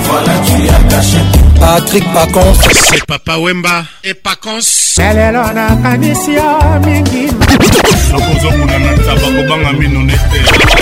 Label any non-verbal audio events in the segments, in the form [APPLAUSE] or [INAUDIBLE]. Voilà, tu as caché. Patrick Pacons. C'est Papa Wemba et Pacons. lelelo nakanisi yo mingi nakozokuna na ntaba kobanga mino nete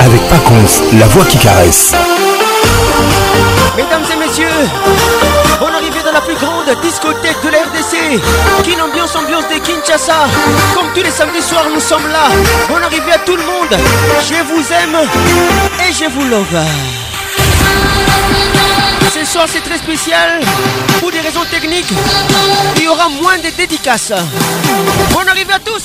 avec Paconce, la voix qui caresse. Mesdames et messieurs, on arrive dans la plus grande discothèque de la RDC. Quelle ambiance, ambiance de Kinshasa. Comme tous les samedis soirs, nous sommes là. On arrive à tout le monde. Je vous aime et je vous love. Ce soir, c'est très spécial. Pour des raisons techniques, il y aura moins de dédicaces. On arrive à tous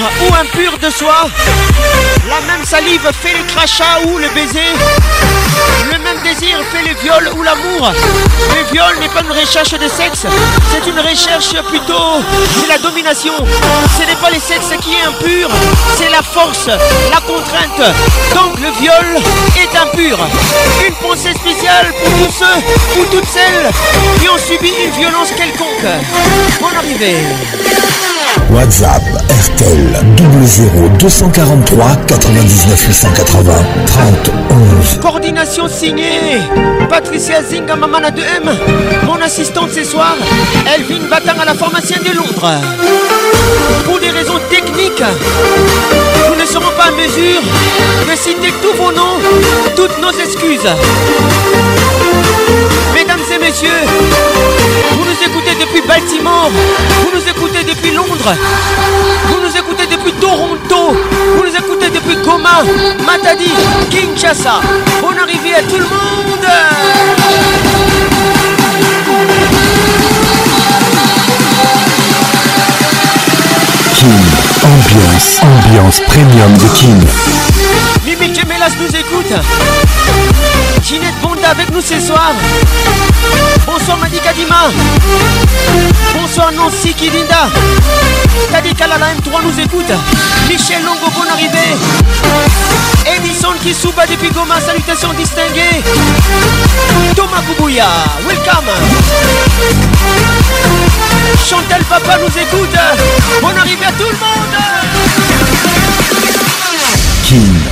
ou impur de soi. La même salive fait le crachat ou le baiser. Le même désir fait le viol ou l'amour. Le viol n'est pas une recherche de sexe, c'est une recherche plutôt c'est la domination. Ce n'est pas le sexe qui est impur, c'est la force, la contrainte. Donc le viol est impur. Une pensée spéciale pour tous ceux ou toutes celles qui ont subi une violence quelconque. Bonne arrivée. WhatsApp RTL 00243 99 880 Coordination signée Patricia Zinga Mamana 2M, mon assistante ce soir, Elvin Batan à la pharmacienne de Londres. Pour des raisons techniques, nous ne serons pas en mesure de citer tous vos noms, toutes nos excuses. Mesdames et messieurs, vous nous écoutez depuis Baltimore, vous nous écoutez depuis Londres, vous nous écoutez depuis Toronto, vous nous écoutez depuis Coma, Matadi, Kinshasa. Bonne arrivée à tout le monde King, ambiance, ambiance premium de King. Rémi nous écoute. Ginette Bonda avec nous ce soir. Bonsoir Madi Kadima Bonsoir Nancy Kidinda. Tadika la M3 nous écoute. Michel Longo, bon arrivée. Edison Kisuba depuis Goma, salutations distinguées. Thomas Koubouya, welcome. Chantal Papa nous écoute. Bon arrivée à tout le monde.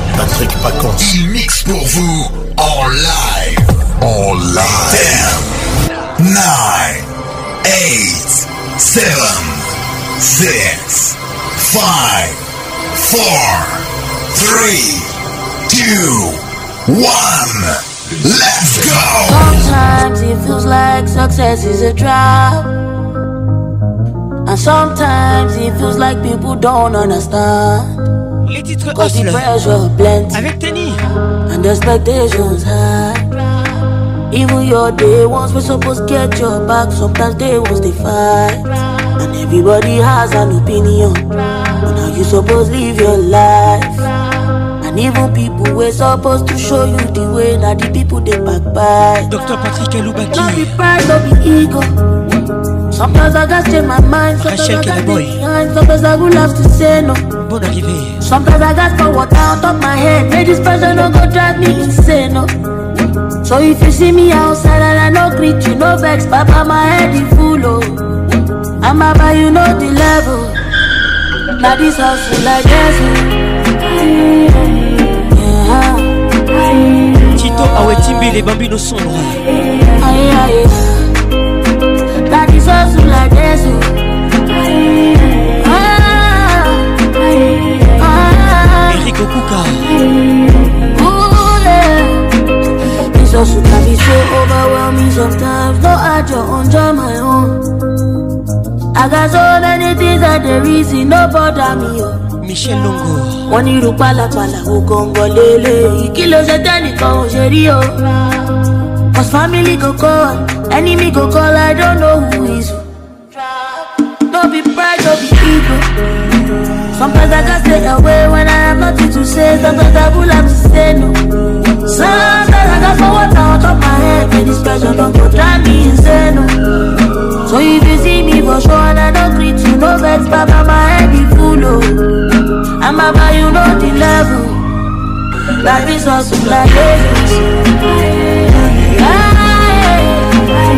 Patrick Pacons. Il mixe pour vous en live. En live. 10, 9, 8, 7, 6, 5, 4, 3, 2, 1. Let's go! Sometimes it feels like success is a trap. And sometimes it feels like people don't understand. les titres Hustle avec Tenny. Understand expectations high. Even your day ones we supposed get your back. Sometimes they won't they fight. And everybody has an opinion on how you supposed live your life. And even people were supposed to show you the way. that the people they by. Dr. Patrick Elubaki. Don't be pride, ego. Sometimes I just change my mind. Sometimes I just boy. Behind. Sometimes I would love to say no. Bon arrivé. Sometimes I just for what out of my head. Make this person no go drive me insane. No. So if you see me outside and I no greet you, no vex, Papa, my head is full. Oh. I'm about you know the level. Now this house is like dancing. Yeah. Tito Awetimbi, les bambinos sombres. Aïe, aïe. Jésù là Jésù. Eric Okuka. Jesus be so overwhelming sometimes. No, I just enjoy my own. I got so many things that there is no bother me. Oh. Michel Longo. wọ́n ní irú pálapàla ògòǹgò lélẹ̀ kí ló ṣe tẹ́nìkan ò ṣe rí o. Oh? cause family go call. Enemy go call, I don't know who is who. Don't be pride, don't be ego. Sometimes I can stay away when I have nothing to say. Sometimes I will have to say no. Sometimes I got for water on top my head. And this pressure don't go drive me insane. No. So if you see me for sure and I don't greet you, no vex, Baba, my head be full. Oh. And Baba, you know the level. Life is awesome like this.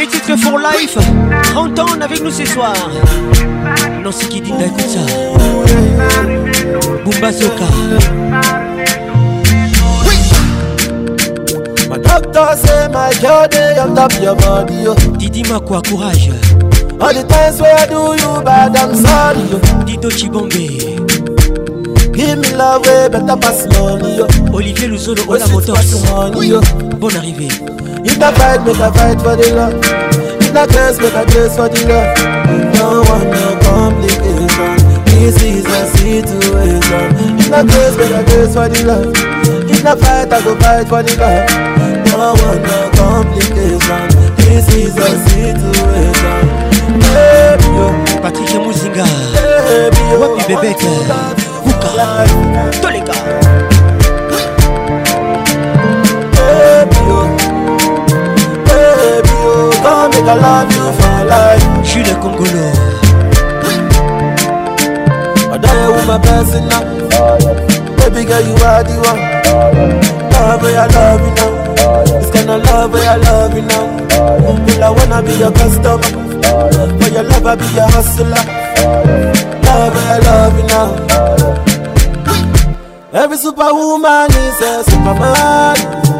les titres for life. 30 ans avec nous ce soir. Non qui dit, bah, écoute ça. Bumba Soka. Oui. My doctor say my Day, I'm top your body. Didi m'a quoi courage. All the times where I do you bad, I'm sorry. Dido Dito Chibombe. Give me love, way better pass money. Olivier Luzolo, Ola Motos. Bon arrivée. You can fight, make a fight for the love. You can curse, make a curse for the love. No one, no complication. This is a situation. You can curse, make a curse for the love. You can fight, I go fight for the love. No one, no complication. This is a situation. Baby, yo. Patrick Muzinga. Baby, yo. Wapi Bebeka. Vuka. Toleka. I love you for life. She the Congolo. I die with my best in now. Baby girl, you are the one. Love where I love you now. This kind of love where I love you now. Girl, I wanna be your customer. For your love, I be your hustler. Love where I love you now. Every superwoman is a superman.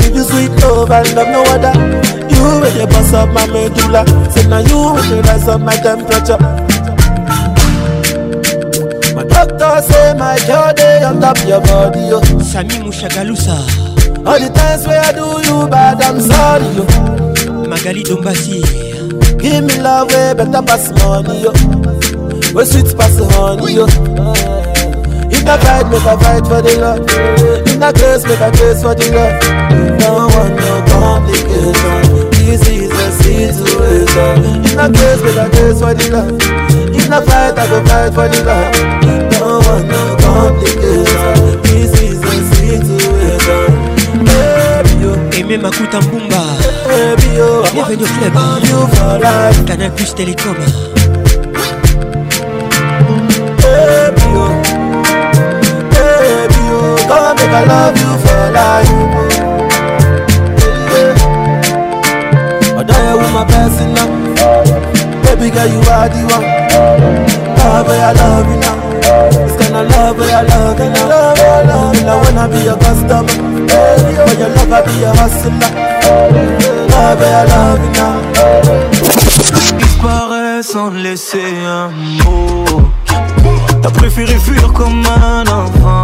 the sweet love and love no other. You when you bust up my medulla, say now you when you rise up my temperature. My doctor say my jaw they on top your body, yo. Sami Mushagalusa. All the times where I do you bad, I'm sorry, yo. Magali Dombasi. Give me love way better pass money, yo. We sweet pass honey, yo. Uh, I fight, make I fight for the love. Not curse, make I curse for the love. Don't want no complication. This is a situation. In a curse, make I curse for the love. In a fight, I go fight for the love. Don't want no complication. This is a situation. Baby, you. Aimé Makuta Mbumba. Baby, you. Bienvenue au club. Canal Plus Télécom. I love you for life. I with my you are the I love now. It's gonna love, I love Love, I love be your love, be sans laisser un mot. T'as préféré fuir comme un enfant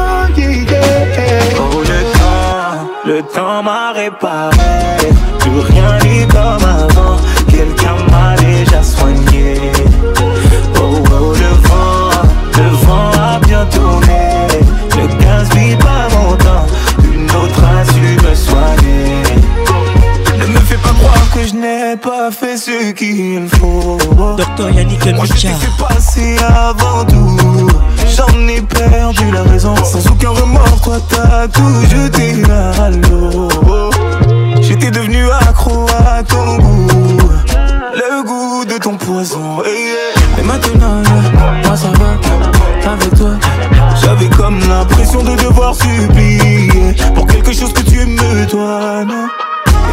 le temps m'a réparé, plus rien n'est comme avant. Quelqu'un m'a déjà soigné. Oh oh, le vent, le vent a bien tourné. Ne gaspille pas mon temps, une autre a su me soigner. Ne me fais pas croire que je n'ai pas fait ce qu'il faut. Docteur Yannick Moi je t'ai fait passer avant tout. J'en ai perdu la raison. Sans aucun remords, toi t'as tout jeté à l'eau. J'étais devenu accro à ton goût. Le goût de ton poison. Et maintenant, moi ça va. Avec toi, j'avais comme l'impression de devoir supplier pour quelque chose que tu me dois. Non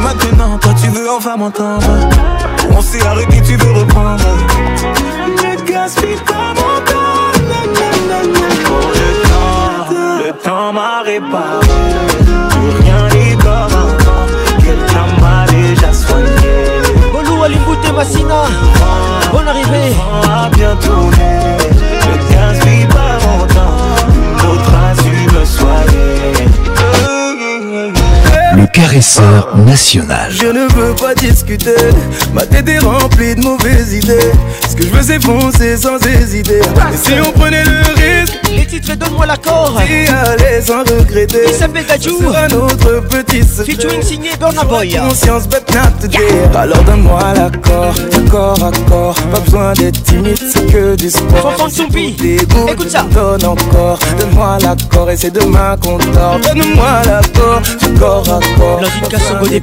maintenant, toi tu veux enfin m'entendre. On s'est arrêté, tu veux reprendre. Ne gaspille pas mon temps. Pour le temps, le temps m'a réparé. Plus rien n'est comme avant. Quelqu'un m'a déjà soigné. à l'imbouté Massina. Bonne arrivée. À bientôt. tourné. Ne gaspille pas mon temps. L'autre a su me soigner. caresseur national. Je ne veux pas discuter, ma tête est remplie de mauvaises idées. Ce que je veux c'est foncer sans hésiter Et si on prenait le risque Les titres donne-moi l'accord et allez en regretter ça fait un autre petit secret Featuring signé Burna Boy Conscience but not today Alors donne-moi l'accord à accord Pas besoin d'être timide C'est que du sport son Soumpi Écoute ça Donne encore Donne-moi l'accord Et c'est demain qu'on dort Donne-moi l'accord Accord, accord Dans une casse des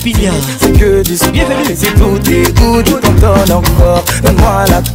C'est que du sport Bienvenue C'est tout des goûts je donne encore Donne-moi l'accord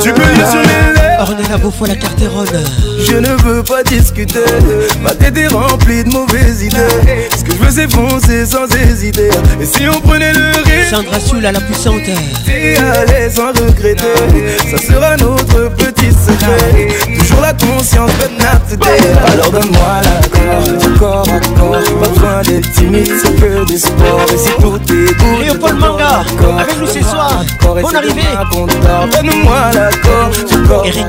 Tu peux lire sur les lèvres Beaufoy la ronde. Je ne veux pas discuter Ma tête est remplie de mauvaises idées Ce que je veux c'est foncer sans hésiter Et si on prenait le risque Sandra Soul à la puissante T'es à l'aise sans regretter Ça sera notre petit secret Toujours la conscience de notre Alors donne-moi l'accord Corps à corps Pas besoin d'être timide c'est que du Et si tout est bon Léopold Manga Avec nous ce soir Bonne arrivée moi corde. tu corps Eric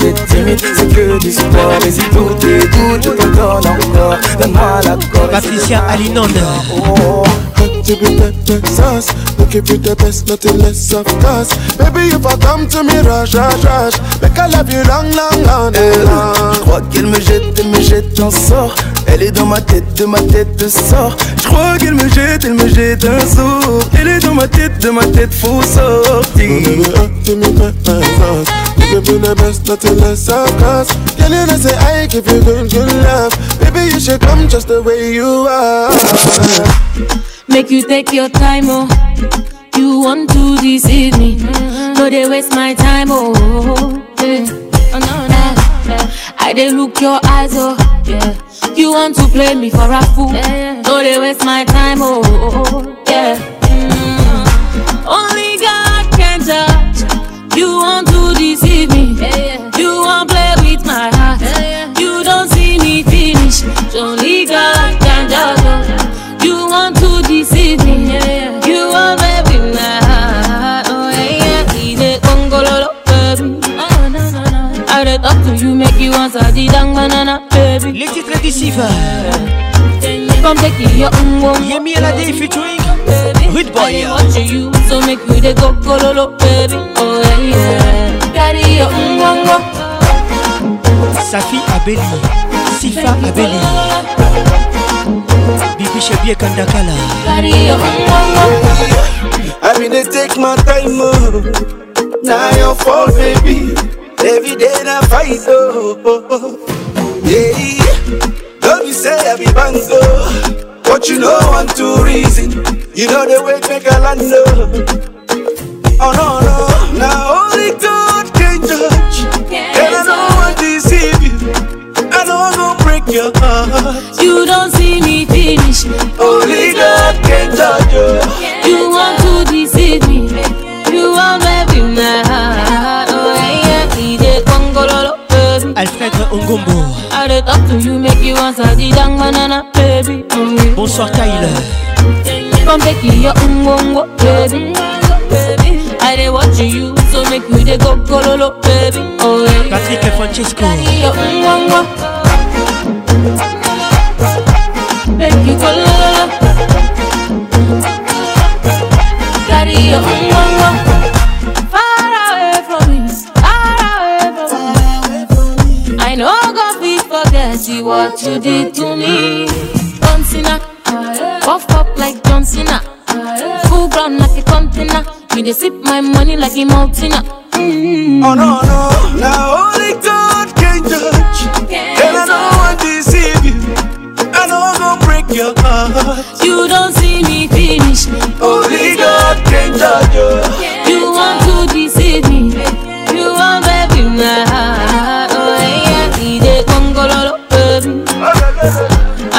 d'être timide, c'est que du sport Mais si tout je encore Donne-moi Patricia to be pepper sauce. Look if you the best, nothing less of course. Baby, if I come to me, rush, rush, rush. Make I love you long, long, long, long. Je crois qu'elle me jette, elle me jette, j'en sors. Elle est dans ma tête, de ma tête, de sort. Je crois qu'elle me jette, elle me jette un sort. Elle est dans ma tête, de ma tête, faut sortir. Give you the best, nothing less of course. Girl, you know say I give you good, good love. Baby, you should come just the way you are. Make you take your time, oh. You want to deceive me. No, they waste my time, oh. Yeah. oh no, no, I they look your eyes, oh. Yeah. You want to play me for a fool. No, they waste my time, oh. Yeah. Mm. Only God can judge. You want to deceive me. She wants a didang banana baby Les titres d'ici va Come take it, your um um Yemi et la day featuring Rude boy I watch you, so make you the go kololo baby Oh yeah, yeah. Carry your um mm, um mm, um mm. Safi Abeli Sifa Abeli Bibi Shabie Kandakala Carry your um um um I mean they take my time, oh. Now your fault, baby Every day I fight, oh, oh, oh, oh. Yeah, don't be say I be banzo. Oh. But you know I'm too reason, you know the way make a land, oh. no no, now only God can judge. and I don't want deceive you, I know I'm gonna break your heart. You don't see me finish, only God can judge. you. You want to deceive me, you want to be my heart. Maître Ongombo I dey talk to you make you answer the dang banana baby oh, yeah. Bonsoir Kyle Come take your ungongo baby I dey watch you so make you dey go gololo baby oh, yeah. Patrick et Francesco Your ungongo Make you gololo Carry your ungongo what you did to me. Bouncina, puff up like John Cena. Full ground like a container. Me they sip my money like a mountain. Mm. Oh no no, now only God can judge. And I don't want to deceive you. I don't to break your heart. You don't see me finish me. Only God can judge you. You want to deceive me. You want baby now.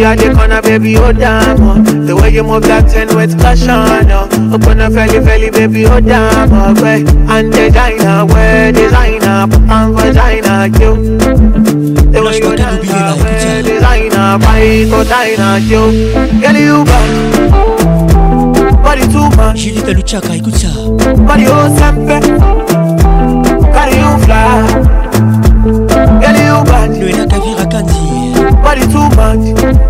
you at the corner, baby, oh damn. Oh. The way you move that ten with caution, oh. Up on a felly, felly, baby, oh damn. Oh, way. And designer, way designer, and vagina, you. The way you dance, way designer, bike, oh diner, you. Girl, you back. Body too much. Juliette Luchaka, écoute ça. Body oh sempe. Carry you fly. Girl, you bad. Noéna Kavira Kandi. Body too much.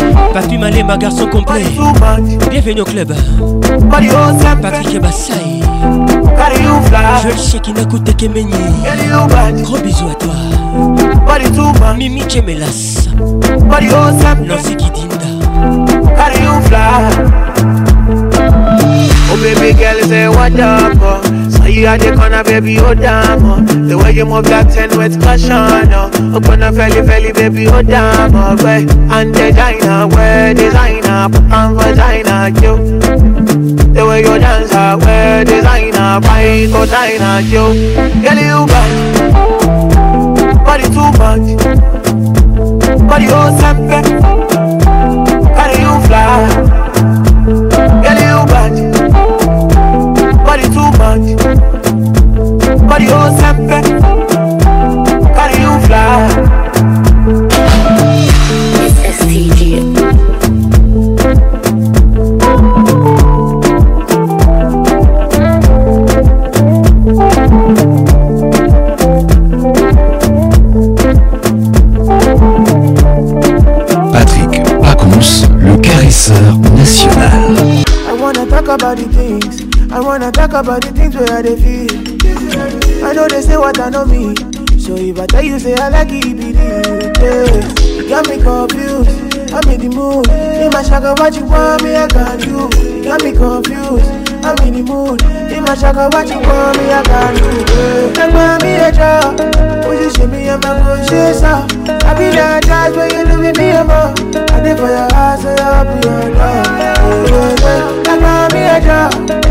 Papi Malemba, garçon complet. Bienvenue au club. Patrick Bassai. Je le sais qui n'a coûté que Gros bisous à toi. Mimi Kemelas. Nancy Kidinda. baby girl say what up oh. So you at the corner baby oh damn oh. The way you move that ten with caution oh. Open up belly belly baby oh damn oh boy. And designer wear designer and vagina you. The way you dance I ah, wear designer buy designer you. Girl you bad, body too much. Body oh sempe. Girl you fly. Girl you bad. Carry too much. Carry you sempre. Carry you fly. It's STG. Patrick Pacons, le caresseur national. I wanna talk about the thing. I wanna talk about the things where I they feel. I know they say what I know me. So if I tell you, say I like it, be yeah. You got me confused. I'm in the mood. In my shaka, what you want me, I got you. you got me confused. I'm in the mood. In my shaka, what you want me, I got you. Thank yeah. me a job. Would you show me a man who shakes up? I be that judge when you look at me a mom. I did for your eyes, so I'll be your dog. Oh, Thank me a job.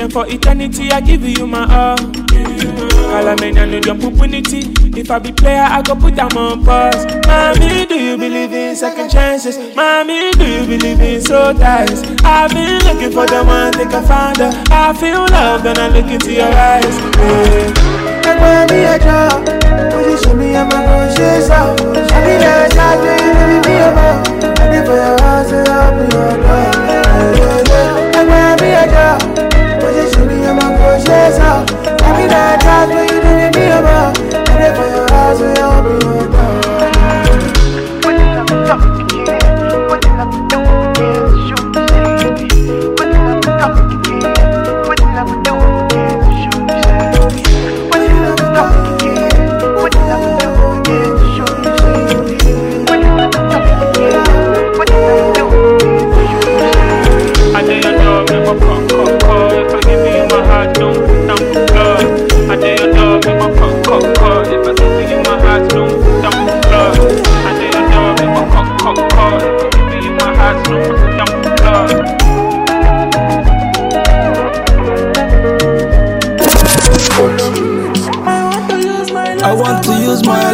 Then for eternity, I give you my all. Calamity, I need your opportunity. If I be player, I go put them on pause. Mommy, do you believe in second chances? Mommy, do you believe in soul ties? I've been looking for the one that can find her. I feel love when I look into your eyes. Yeah. Like when me a draw, will you show me I'm a conscious of? I be there, I do you believe me about? I be for your house and I'll be your door. Like when me a draw to my girl, out. oh. Tell I for you, did me be about. And if for your eyes, we all be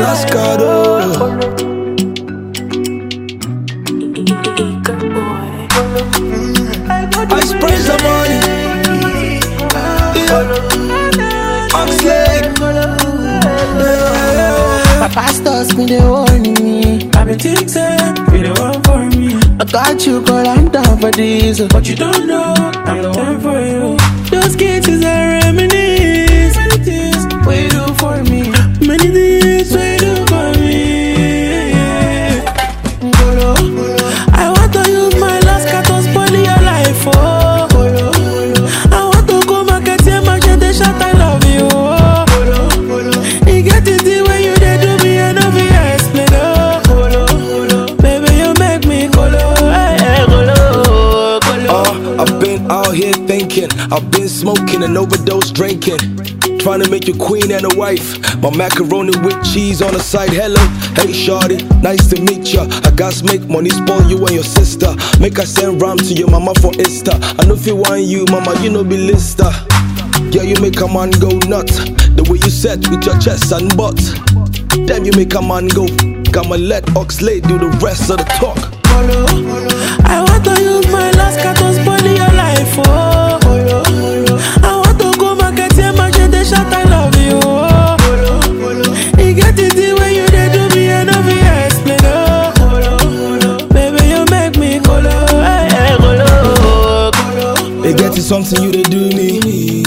mascarou I spray the money yeah. Oxlade My pastors been the warning me I been think say, be the one for me I got you girl, I'm down for this But you don't know, I'm the one for you Those kids is a reminisce What you do for me Many things I've been smoking and overdose drinking. Trying to make you queen and a wife. My macaroni with cheese on the side. Hello, hey shawty, nice to meet ya. I gotta make money spoil you and your sister. Make I send rhyme to your mama for Easter. I know if you want you, mama, you know be lister. Yeah, you make a man go nuts. The way you set with your chest and butt. Damn, you make a man go. Come am let Oxley do the rest of the talk. I want to use my last card to spoil your life, oh. I want to go market here, my they shout I love you, oh. Olo. Olo. You get you do me and of your explain, oh. Baby, you make me colo, colo. You get it something you they do me.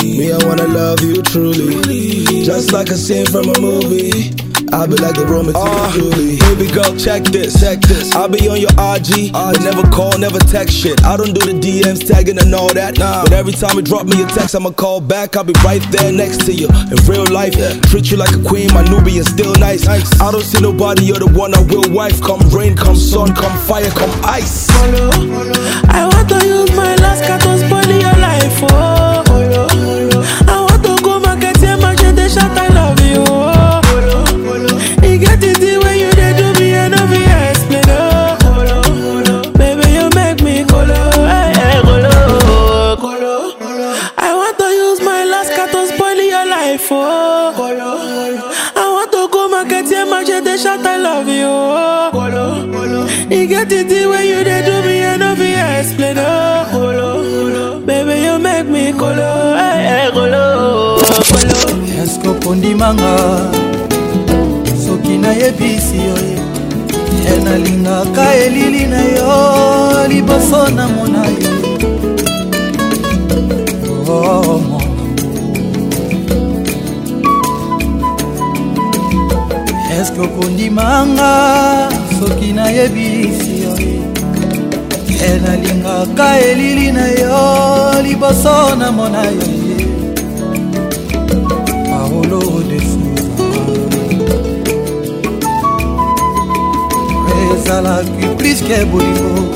Me, I wanna love you truly, just like a scene from a movie. I be like a Roman uh, Baby girl, check this, check this. I be on your IG. I never call, never text shit. I don't do the DMs, tagging and all that. Nah. But every time you drop me a text, I'ma call back. I'll be right there next to you in real life. Yeah. Treat you like a queen, my Nubian still nice. nice. I don't see nobody, you're the one I will wife. Come rain, come sun, come fire, come ice. Hello, I want to use my last cut to spoil your life. Oh. ondimanga soki nayebisi oye e nalingaka elili na yo liboso na mona yo oh, oh, oh eske okondimanga soki nayebisi oye e nalingaka elili na yo liboso na mona yo nazalaki priske bolingo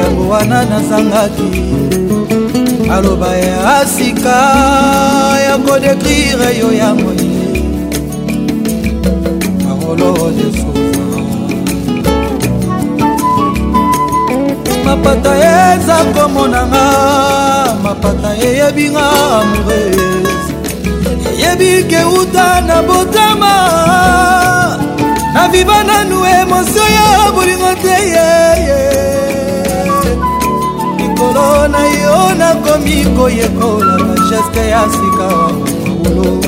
yango wana nazangaki maloba ya sika ya kodekrire yo ya moi parolo de souffrance mapata eza komonanga mapata eyebinga amourese eyebi keuta na botama na viva nanu emosio ya bolingo te yeye likolo na yo nakomi koyekola basheste ya sika wa mokolo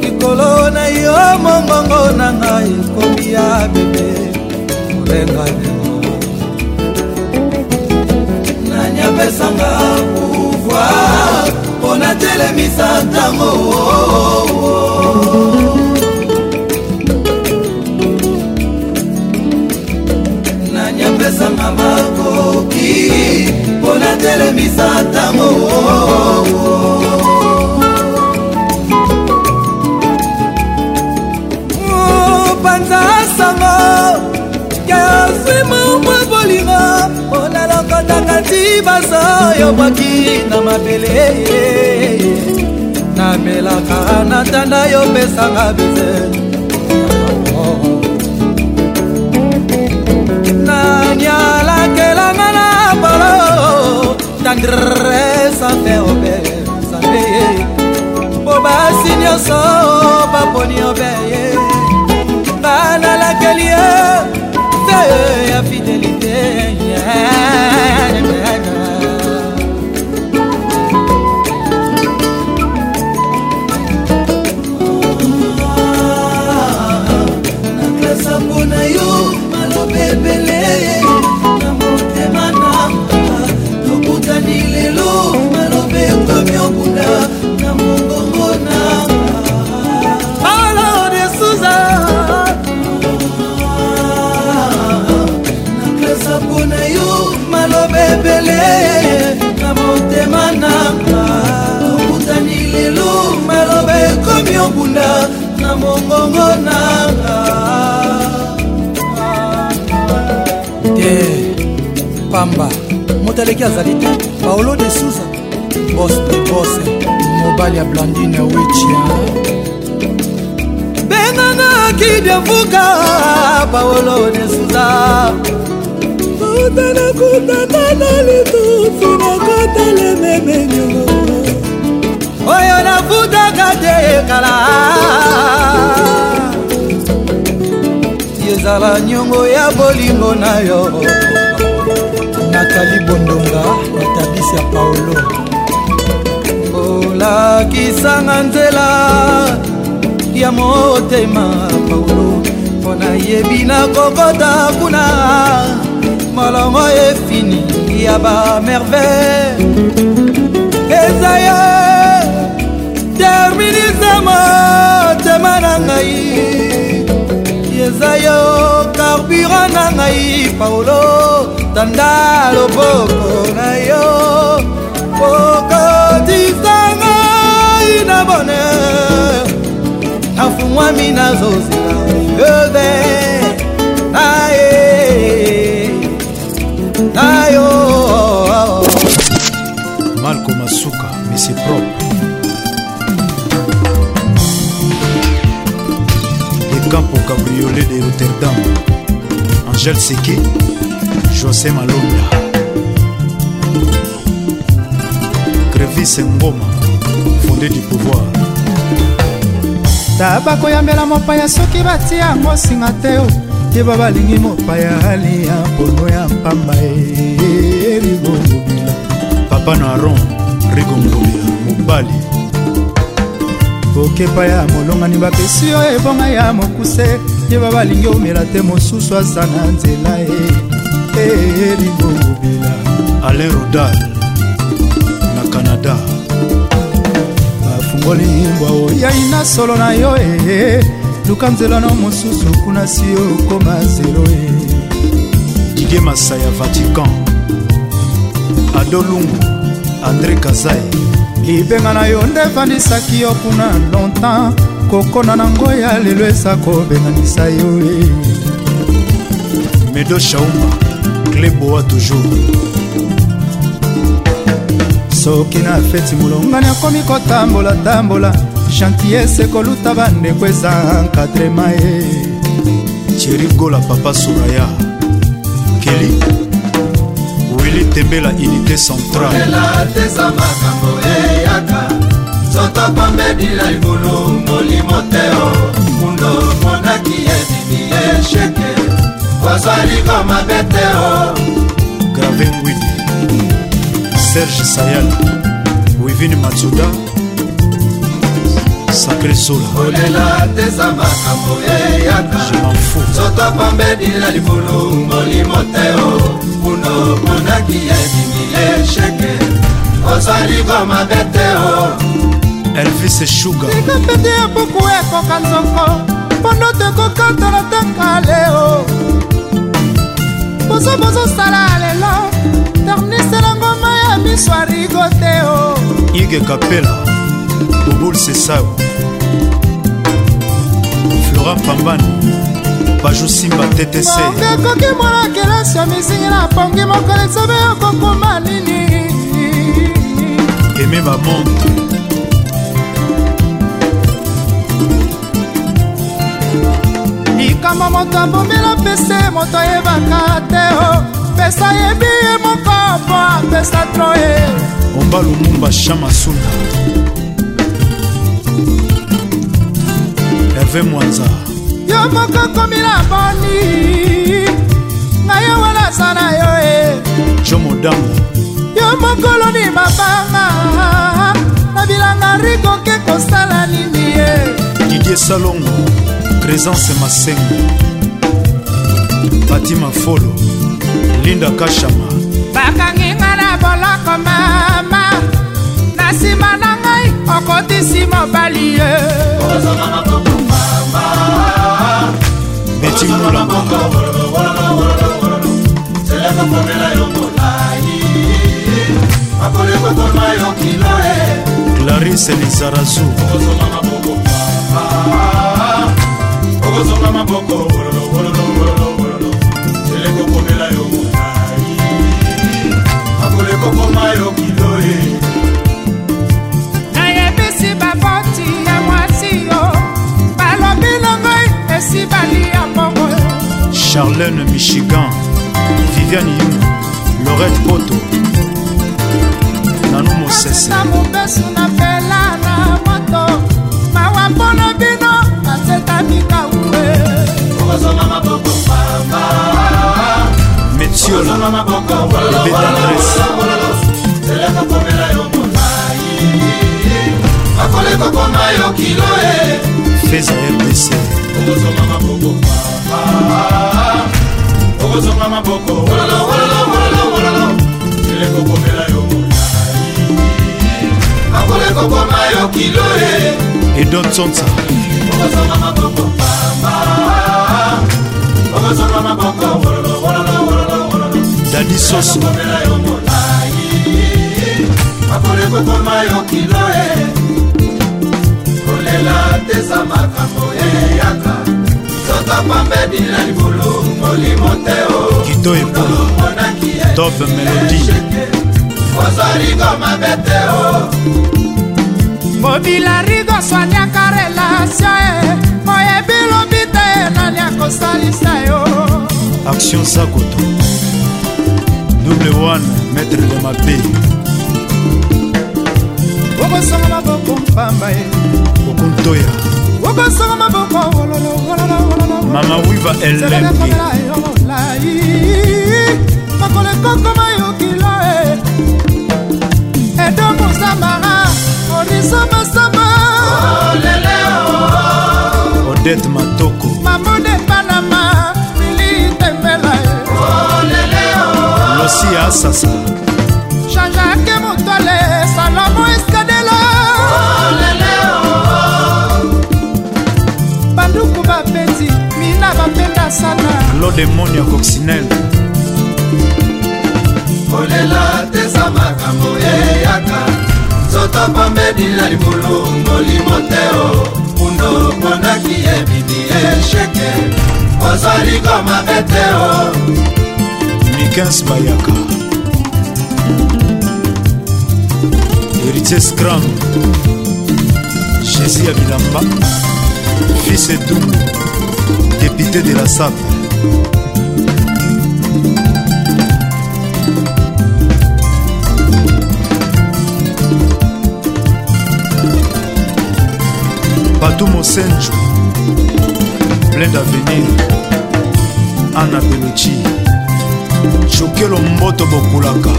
likolo na yo mongongo na ngai ekomi ya bebe kolenga nemo nanyapesanga pouvoir mpo natelemisa ntango kopesanga bakoki mpo natelemisa ntango panza sango yazwi mamwa bolingo mpona lokotaka ntibasa oyo bwaki na mabele namelaka natanda yo pesanga bezele nyalakelanga na bolo tendresa feobesabeye mpo basi nyonso baponi obeye banalakeli ye fe ya fidelité na motema nanga tokutani lelo maloba ekomi obunda na mongongo nanga te pamba moto aleki azali te paolo de suza bos de bos mobali ya blandine wichia benanakidi avuka paolo de suza kuta nakutana na litufi nakotelememenyo oyo nafutaka te kala ezala nyongo ya bolingo na yo natali bondonga matabisi ya paolo olakisanga nzela ya motema paolo mpo nayebi nakokota kuna molongo efini ya bamerveille eza ye terminise motema na ngai eza yo carburant na ngai paolo tanda loboko na yo okotisa ngai na bonheur nafungwami nazozela leve cabriolet de rotterdam angel seki josé malonda crevis ngoma fondé du pouvoir taba koyambela mopaya soki batia yango singa te o yeba balingi mopaya aliya mpono ya mpamba erigongobila papa na aron rigongobila mobali bokepa ya molongani bapesi yo ebonga ya mokuse yeba balingi omela te mosusu aza na nzela e, e elingobobela alain rodal na canada bafungoli mbwa oyai na solo na yo e luka nzela no mosusu kuna si okoma zelo e didie masaya vatican adolungu andré kazai libenga na yo nde efandisaki yo kuna longtemps kokona nango ya lelo esa kobenganisa yo e medo shauma kleboa toujours soki na feti molongani akomi kotambola-tambola chantier sekoluta bandeko eza encadrema ye eh. cherigola papa soraya keli wili tembela unité centrale soto pomedila libulu molimo te o mundo monaki ebibi esheke kozwali komabe te o grave ngwidi serge sayal wivini matsuda sacré sola kolela teza makambo eyaka soto pomedila libulu molimo te o mundo monaki ebibi esheke kozwali komabe te o elvis shuga lipepete ya buku ekoka nzoko mpono tekokatala taka leo bozo bozosala lelo ternisela ngoma ya miso arigo te o ige kapela bobul sesao flora pambani bajosimba ttc ongekoki mwana kelasi ya misingi na pongi mokolo esobe okokoma nini eme bamontre makambo moto abomela pese moto ayebaka te o oh. pesa yebi ye moko mpo apesa tro ye omba lumumba chamasuna herve mwanza yo moko komila boni ngai yo wana aza na yo e jo modango yo mokoloni mabanga na bilanga rikoke kosala nini ye didie salongo présence masengo bati mafolo linda kashama bakanginga na boloko mama na nsima na ngai okotisi mobali ye beti mulambanga e. clarisse lizarazu kozonga maboko wololo wololo wololo wololo tele kokomela yo molai akole kokoma yo kiloe nayebisi baboti ya mwasi yo balobi longoi esi balia mbongo charlene michigan viviane yung lorete poto nanu mosese mobesu na pe ozonga maboko pamba metiola betadrese eleka komela yo monai akoleka koma yo kilo e feza rdc okozonga maboko pamba okozonga maboko wololo eleka komela yo monai akoleka koma yo kilo e edon tsonsa okozonga maboko pamba dadi soso makolo ekokoma yo kilo e kolela teza makambo eyaka soka tota pambedi na libulu molimo te o kito epolo e top melodi kozorigo mabe te o mobila rigo swaniaka relasio e nani akosalisa yo action sakoto double one maître de mabe okosonga maboko mpamba ye okuntoya okosonga maboko mama wiva ellengi makolo ekokoma yokila e. edo mozamara oriso masama odete matoko mamone panama militembela losia sasa jean-jacque motole salomo eskadelo banduku babeti mina bapenda sana lodemoni ya coccinelle kolela teza makambo eyaka nzoto pambedila libulungoli moteo bongo ponaki ye midi esheke ozali koma bete o mikas bayaka héritier scram jésus ya bilamba fils edungu député de la sape Badou Mosenjo Plein d'avenir Anna Benucci Moto bokulaka Bokulaka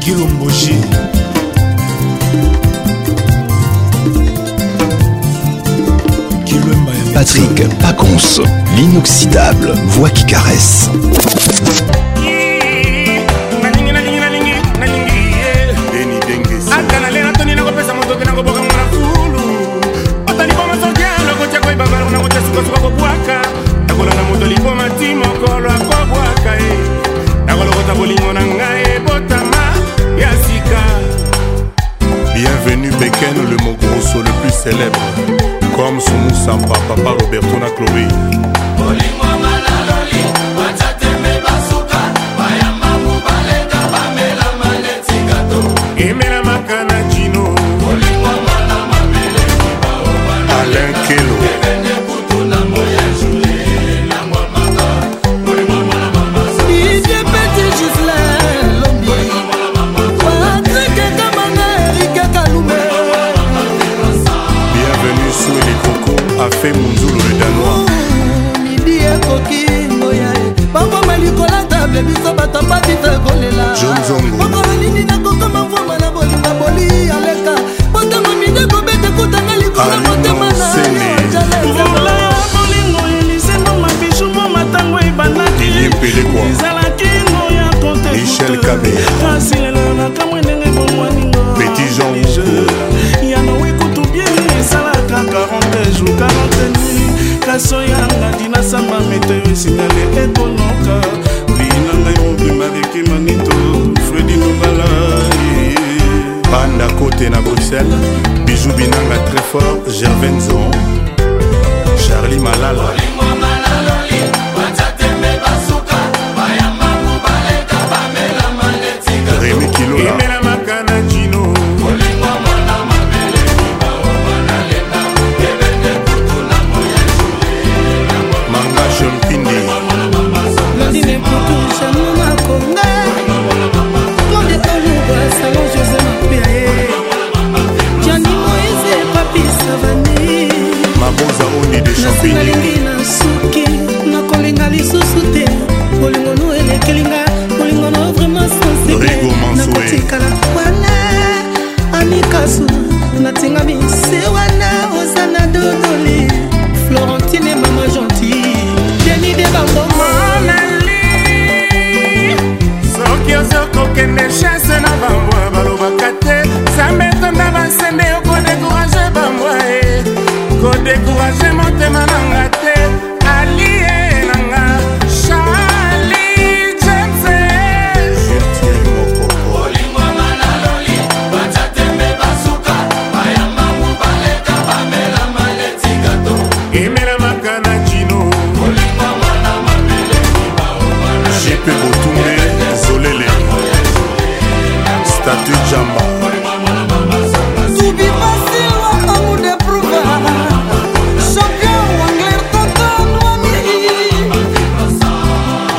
Kilomboji Patrick Paconce, l'inoxydable voix qui caresse. Ken le Mogrosso le plus célèbre, comme Soumoussa, Papa Roberto na Chloé. na jino jipe botunde zolele statu jamba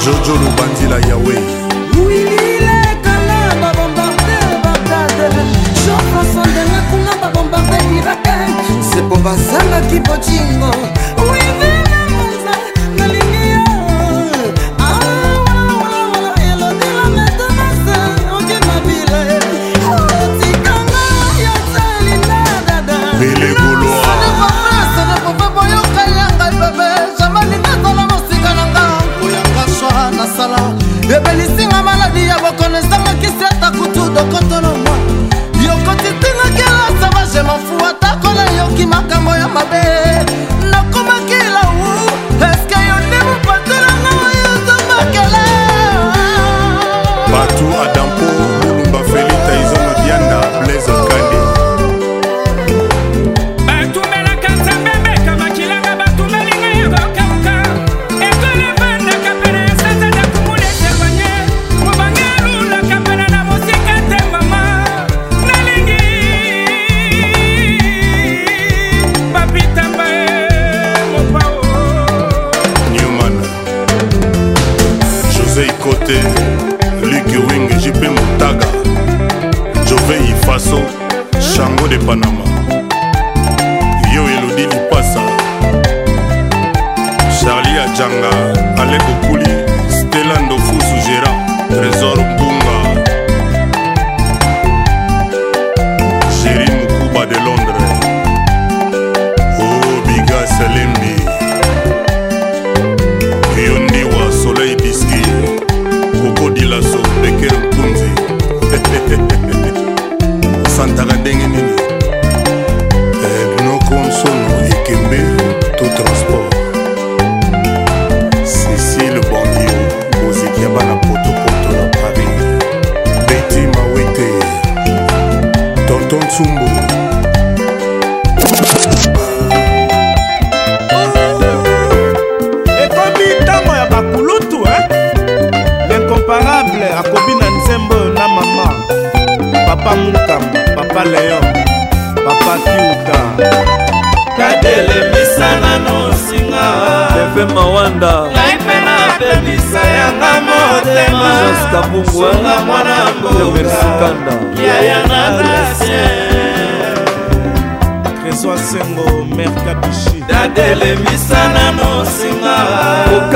jojo lubanzila yawe wililekala babombarder bagdad jean françois ndengakunga babombarder irak sepo bazangaki bojin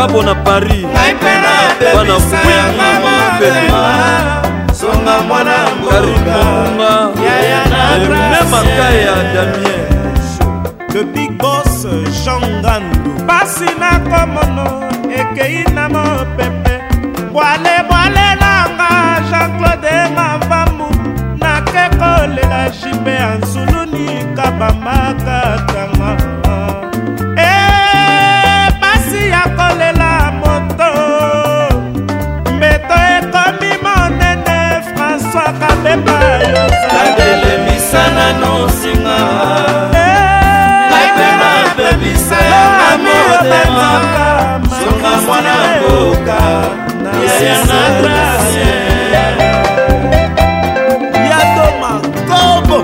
kabo na paris banakuyaapema karimunga ememanka ya damien le big boss jangandu pasi na komono ekei na mopepe bwale bwale nanga jean-claude mavambu nakekolela jibe anzuluni kabambakaka bebisa nano nsinga ngai mpe nabebisa yanga motema soka mwana mboka yaya na grasie yadoma kobo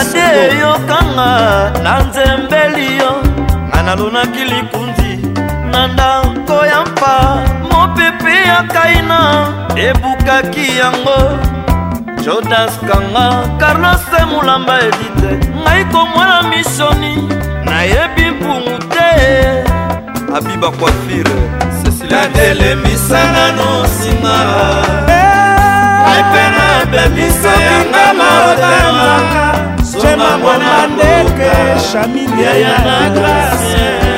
ade eyokanga na nzembeli yo nga nalonaki likundi na ndako ya mpa mopepe ya kaina ebukaki yango jodas kanga karlose mulamba edite ngai komwana misoni nayebi mpungu te abiba kwafire cecilatelelemisa nano nsinga eh! aipe na bebisa yanga maotema soma mwana ndeke shamilia ya na grasie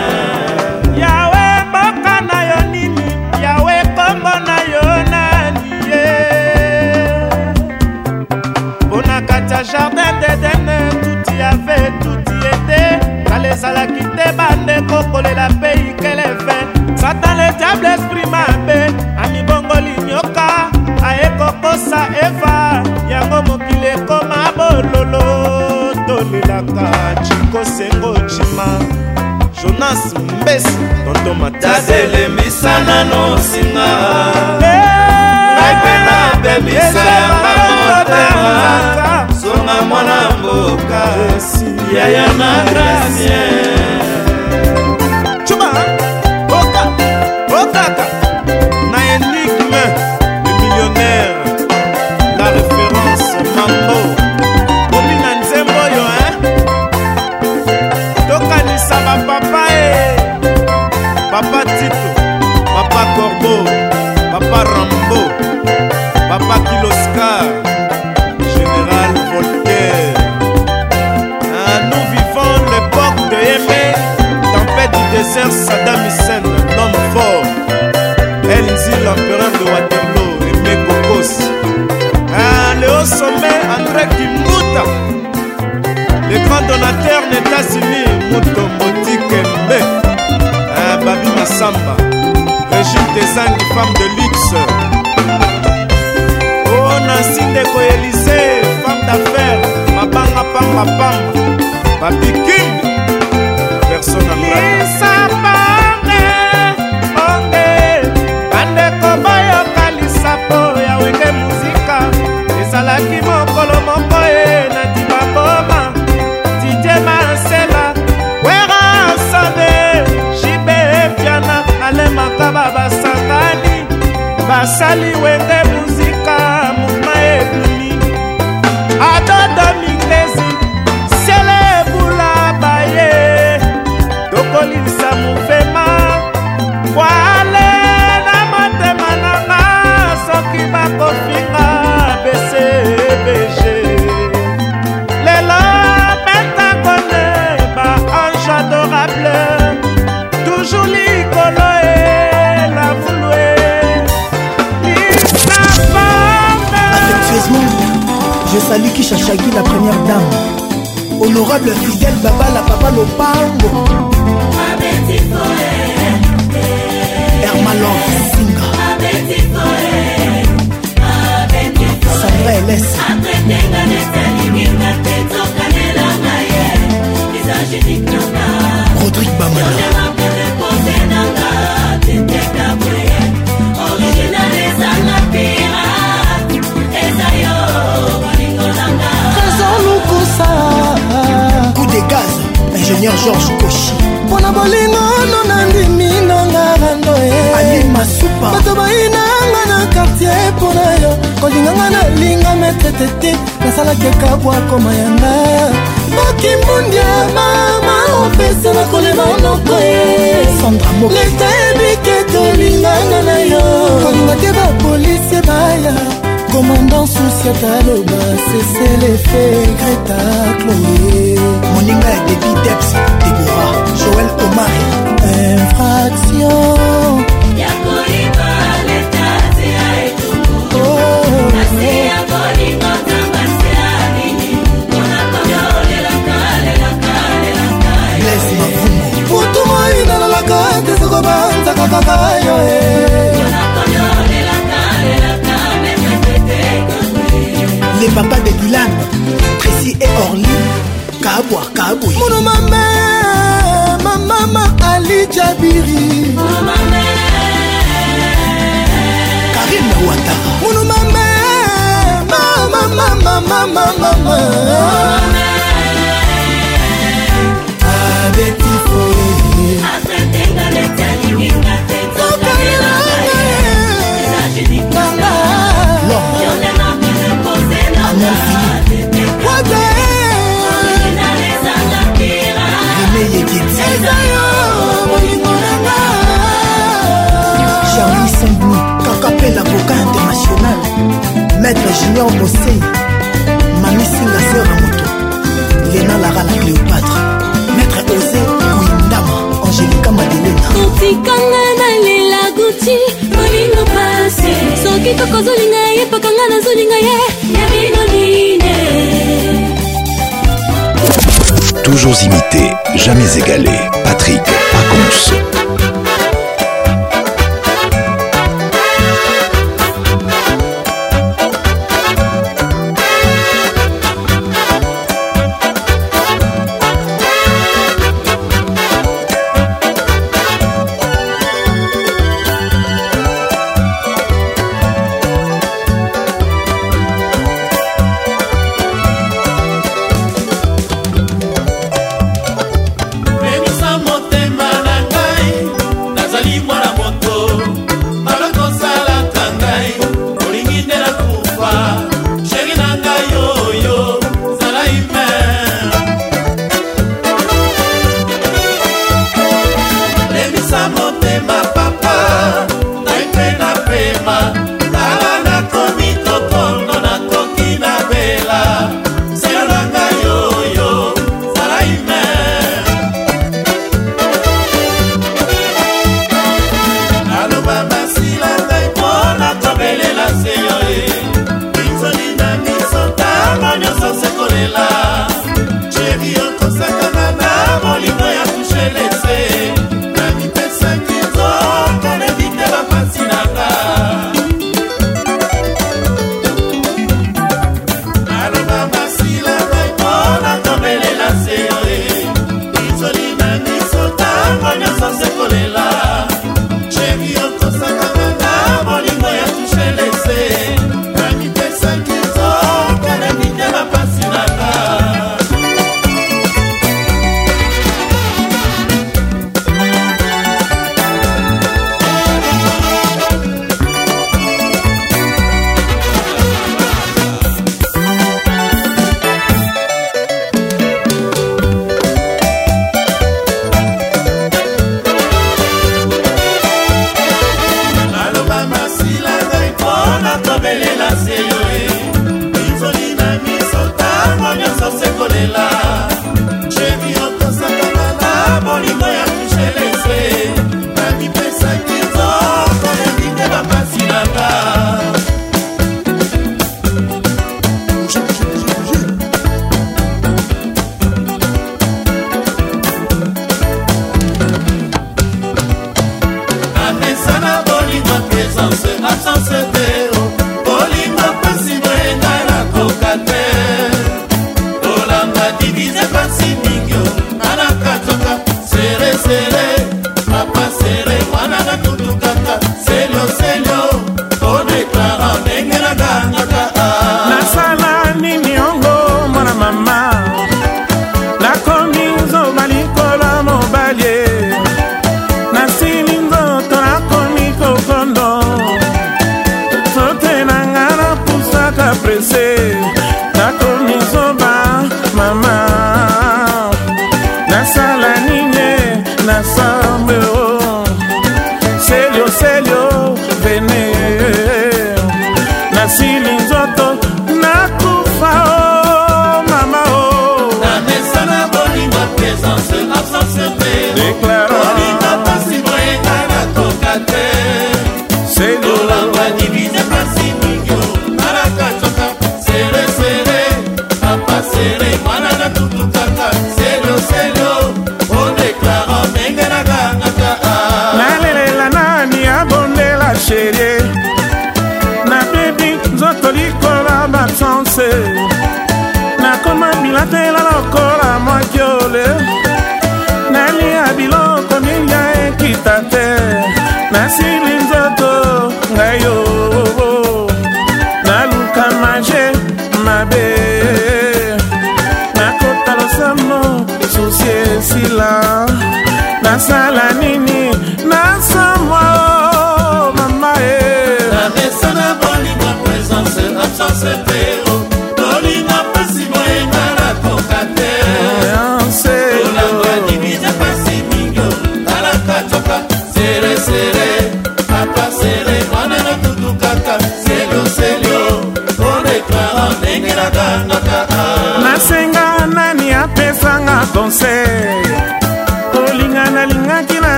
jardin dedene tuti ave tuti ete kala ezalaki te bandeko kolela mpe ikelefe satan le diable esprit mabe amibongoli nyoka ayekokosa eva yango mokili ekoma bololo tolelaka cikosengo cima jonas mbesi tonto matadelemisa nano singa ngai eh, mpe nabebisa mboka yaya na grasie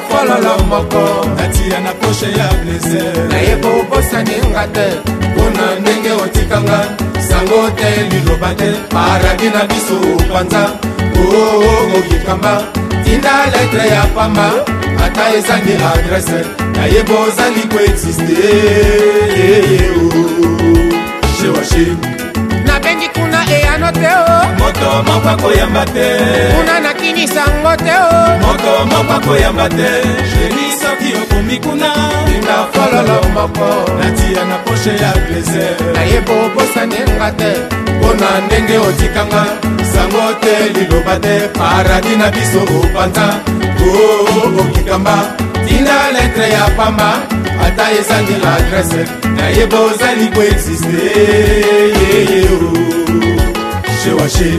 afololo moko natia na poshe ya blese nayeba obosani nga te mpona ndenge otikanga sango te liloba te paradi na biso panza oo oh, okikamba oh, tinda letre ya pamba ata ezangi adrese nayeba ozali koexiste yeyeo oh. shewashe nabengi kuna eyano te o oh. moto moko akoyamba te kuna nakinisango te o oh. moto moko akoyamba te jeri soki okomi kuna linga fololo moko natia na poshe ya plaisir nayeba obosanenga te mpona ndenge otikanga sango te liloba te paradi na biso opanza o oh, okikamba linda letre ya pamba ata ezangi la grese nayeba ozali koexiste yeye o shewashe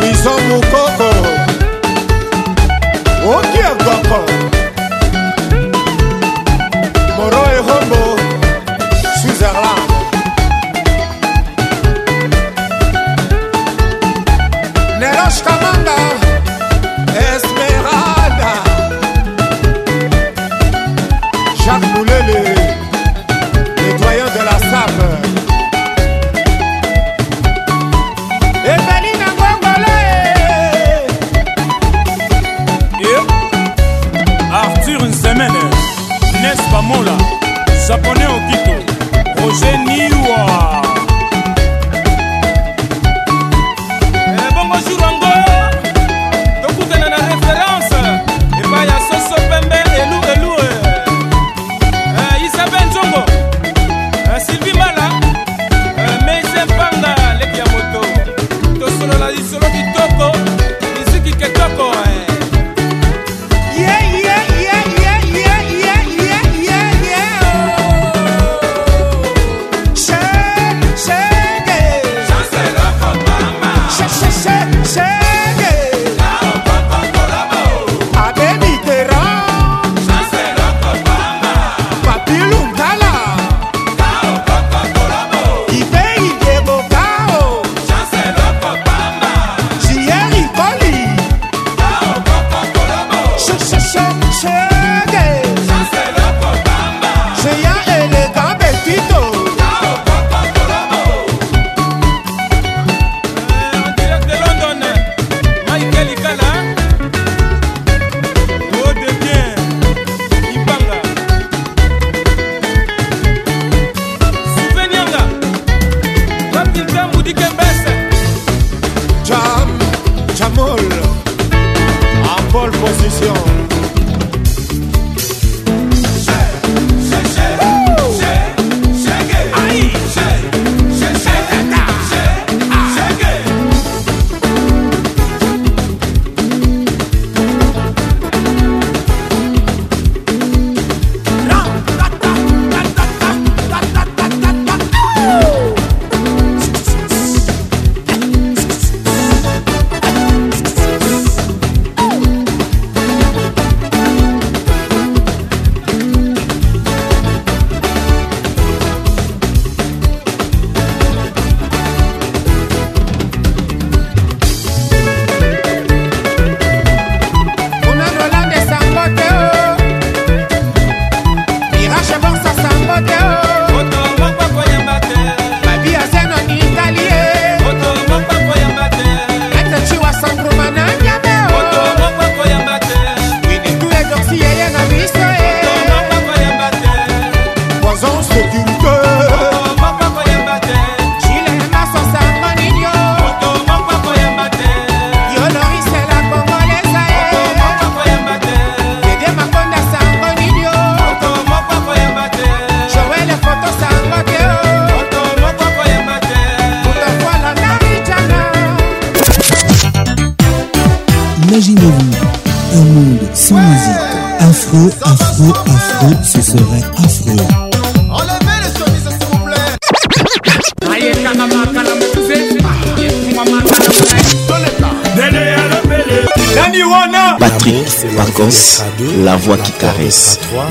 luiso muko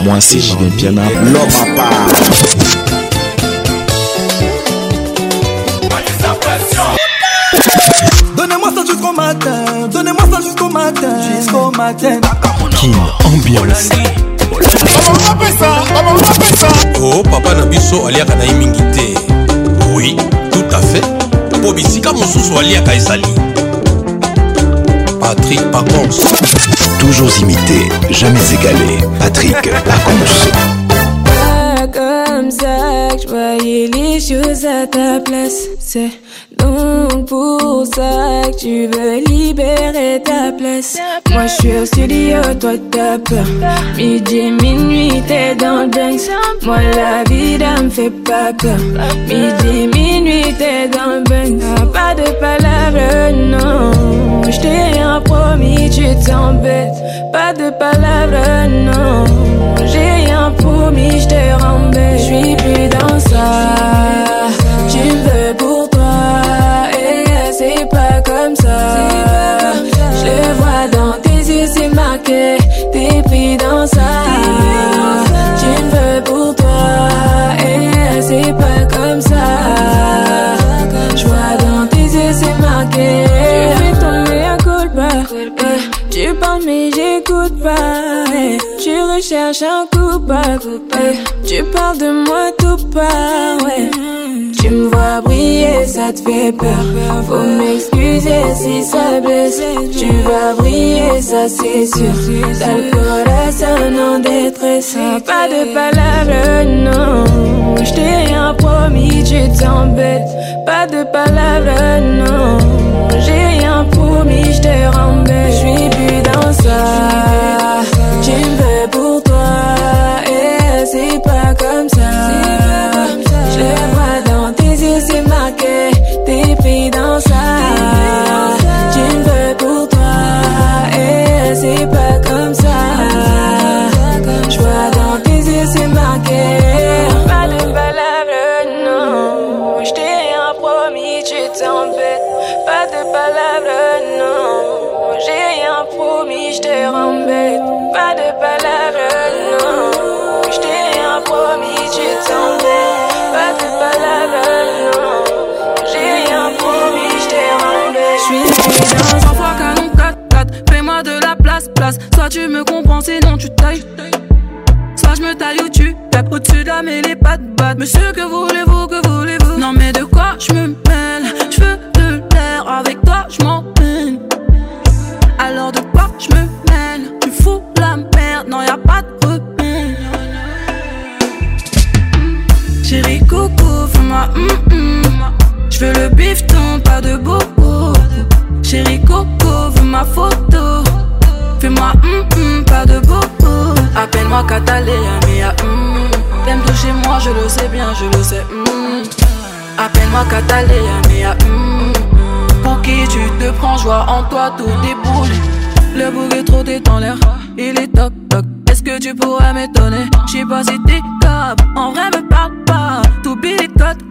mwasi Julien Piana l'homme à part Donnez-moi ça jusqu'au matin, donnez-moi ça jusqu'au matin, jusqu'au matin. King ambiance. oh papa na biso aliaka na ye mingi te oui tout à fait mpo bisika mosusu aliaka ezali Patrick Pacons. Toujours imité, jamais égalé. Patrick Pacons. Pas comme ça que je voyais les choses à ta place. C'est donc pour ça tu veux libérer ta place. Moi, je suis au studio, toi, t'as peur. Midi, minuit, t'es dans le Moi, la vie me fait pas peur. Midi, minuit, t'es dans le ah, Pas de palabres, non. Je t'ai rien promis, tu t'embêtes. Pas de palabres, non. J'ai rien promis, je te J'suis Je suis plus dans ça. Tu veux je le vois dans tes yeux, c'est marqué. T'es pris dans ça. Tu me veux pour toi. Et c'est pas comme ça. Je vois dans tes yeux, c'est marqué. Tu fais tomber un coup de bas. Tu parles, mais j'écoute pas. Tu recherches un coup de bas. Tu parles de moi tout pas. Ouais. Tu me vois briller, ça te fait peur. Faut m'excuser si ça blesse. Tu vas briller, ça c'est sûr. T'as le en détresse. Pas de palabres, non. Je t'ai rien promis, tu t'embêtes. Pas de palabres, non. J'ai rien promis, je te rembête. Je plus dans ça. tu me comprends, non tu tailles. Soit je me taille ou tu tapes au-dessus de la les pas de Monsieur, que voulez-vous, que voulez-vous Non, mais de quoi je me moi à ah, mm. T'aimes toucher moi, je le sais bien, je le sais hmm. Appelle-moi à ah, mm. Pour qui tu te prends, joie en toi, tout déboule Le bouquet trop dans l'air, il est toc toc Est-ce que tu pourrais m'étonner J'sais pas si t'es capable, en vrai me parle pas T'oublies les codes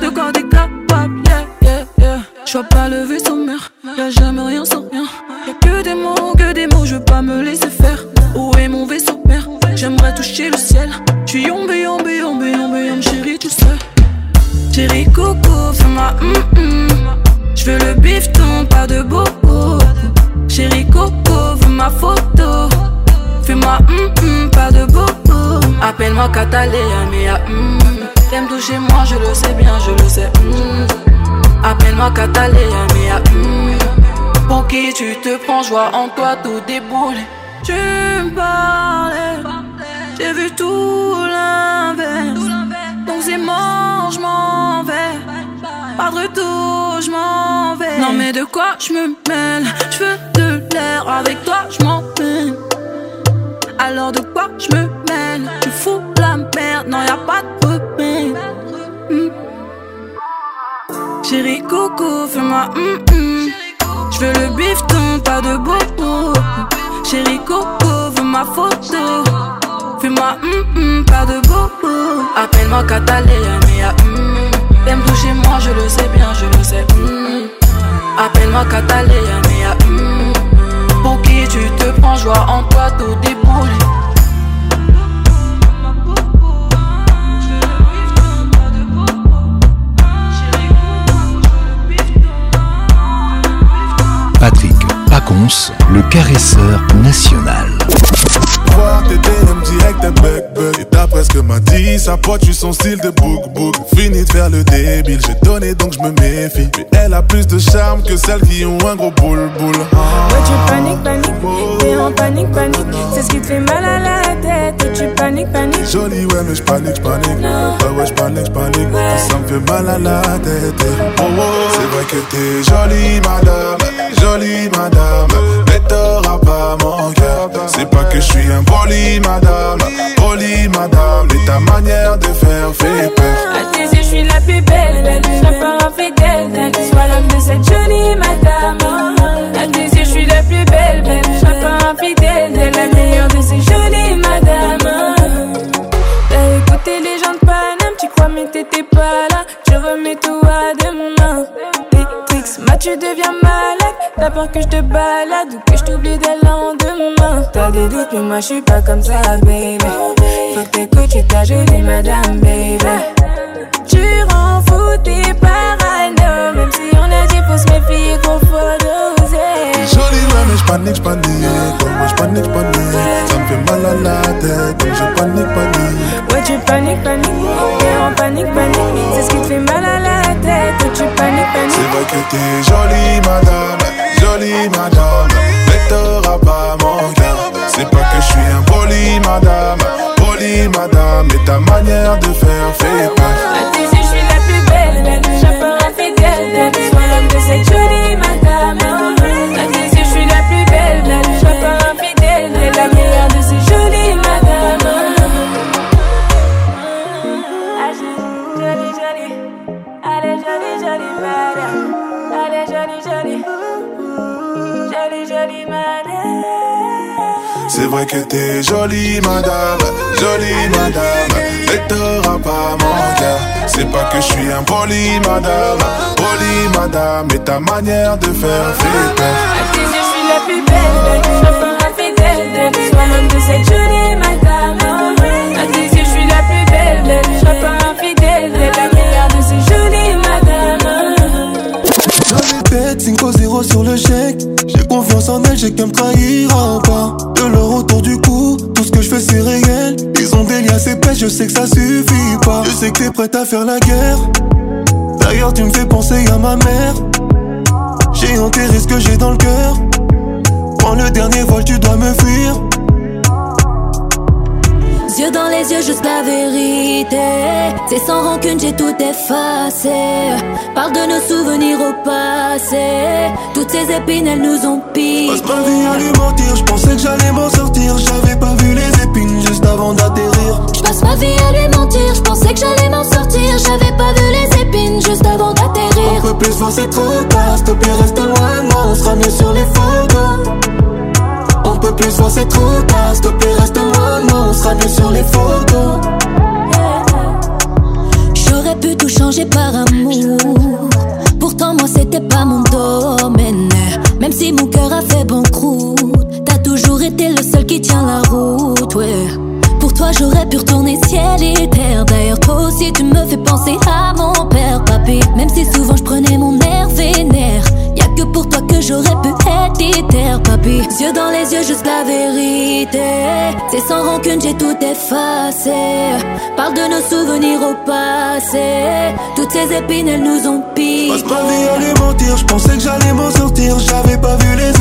de quand t'es capable, yeah yeah yeah J'vois pas levé sans mur, y'a jamais rien sans rien Y'a que des mots, que des mots, je veux pas me laisser toucher le ciel. Tu yombe, yombe, yombe, yombe, yombe, chérie, tout seul. Chérie Coco, fais-moi hum hum. Je veux le bifton, pas de beaucoup. Chérie Coco, veux ma photo. Fais-moi hum hum, pas de beaucoup. Appelle-moi Catalina, mea ah, hum. T'aimes toucher moi, je le sais bien, je le sais. Hum. Appelle-moi Catalina, mea ah, hum. Pour qui tu te prends, joie en toi, tout déboulé Tu me parlais j'ai vu tout l'inverse. Donc c'est mort, je vais. Pas de retour, je m'en vais. Non mais de quoi je me mêle Je veux de l'air avec toi, je m'en Alors de quoi je me mêle Tu fous la merde, non y'a a pas de repère. Hmm. Chérie coco, fais-moi hum Je veux le bifton, pas de beau Chérie coco, veux ma photo. Fume moi hum, hum, pas de bobo Appelle-moi Catalina, mais à hum, T'aimes toucher moi, je le sais bien, je le sais. Appelle-moi Catalina, mais Pour qui tu te prends, joie en toi, tout déboule. Patrick Pacons, le caresseur national voir tes DM direct tes bug bug. Et d'après ce que m'a dit sa pote, tu son style de bouc bouc Fini de faire le débile, j'ai donné donc je me méfie. Mais elle a plus de charme que celles qui ont un gros boule boule. Ouais, tu paniques, paniques, t'es en panique, panique. C'est ce qui te fait mal à la tête. et tu paniques, paniques. Jolie, ouais, mais je panique, je panique. Ah ouais, je panique, je panique. Ça me fait mal à la tête. C'est vrai que t'es jolie, madame. Jolie, madame. C'est pas que je suis un poli, madame, poli, madame, et ta manière de faire fait peur. À tes yeux, je suis la plus belle, la plus la part infidèle, sois l'homme de cette jolie madame. A tes yeux, je suis la plus belle, belle, la part infidèle, la meilleure de ces jolies madame T'as écouté les gens de Paname, tu crois mais t'étais pas là, je remets tout à demain. Ma, tu deviens malade. T'as que je te balade ou que je t'oublie dès le lendemain. T'as des doutes, mais moi je suis pas comme ça, baby. Faut que tu ta madame, baby. A À tes yeux, je suis la plus belle, Je me ferai fidèle, Sois l'homme de cette jolie madame. À tes yeux, je suis la plus belle, Je me ferai fidèle, la meilleure de ces jolies madames. J'avais bête, 5-0 sur le chèque. J'ai confiance en elle, j'ai qu'à me trahira pas. De l'or autour du cou, tout ce que je fais c'est réel. Ils ont des liens épais, je sais que ça suffit pas. Je sais que t'es prête à faire la guerre. D'ailleurs, tu me fais penser à ma mère quest ce que j'ai dans le cœur. Prends le dernier vol, tu dois me fuir. Yeux dans les yeux, juste la vérité. C'est sans rancune, j'ai tout effacé. Parle de nos souvenirs au passé. Toutes ces épines, elles nous ont Je Passe ma vie à lui mentir, je pensais que j'allais m'en sortir. J'avais pas vu les épines juste avant d'atterrir. Je passe ma vie à lui mentir, je pensais que j'allais m'en sortir. J'avais pas vu les épines juste avant d'atterrir peut plus voir, c'est trop tard. S'il te plaît, reste loin, moi, on sera mieux sur les photos. On peut plus voir, c'est trop tard. S'il te plaît, reste loin, moi, on sera mieux sur les photos. J'aurais pu tout changer par amour. Pourtant, moi, c'était pas mon domaine. Même si mon cœur a fait banqueroute, t'as toujours été le seul qui tient la route, ouais j'aurais pu retourner ciel et terre D'ailleurs toi aussi tu me fais penser à mon père papy Même si souvent je prenais mon air vénère Y'a que pour toi que j'aurais pu être éther papy Yeux dans les yeux juste la vérité C'est sans rancune j'ai tout effacé Parle de nos souvenirs au passé Toutes ces épines elles nous ont piqué Je ma à mentir Je pensais que j'allais m'en sortir J'avais pas vu les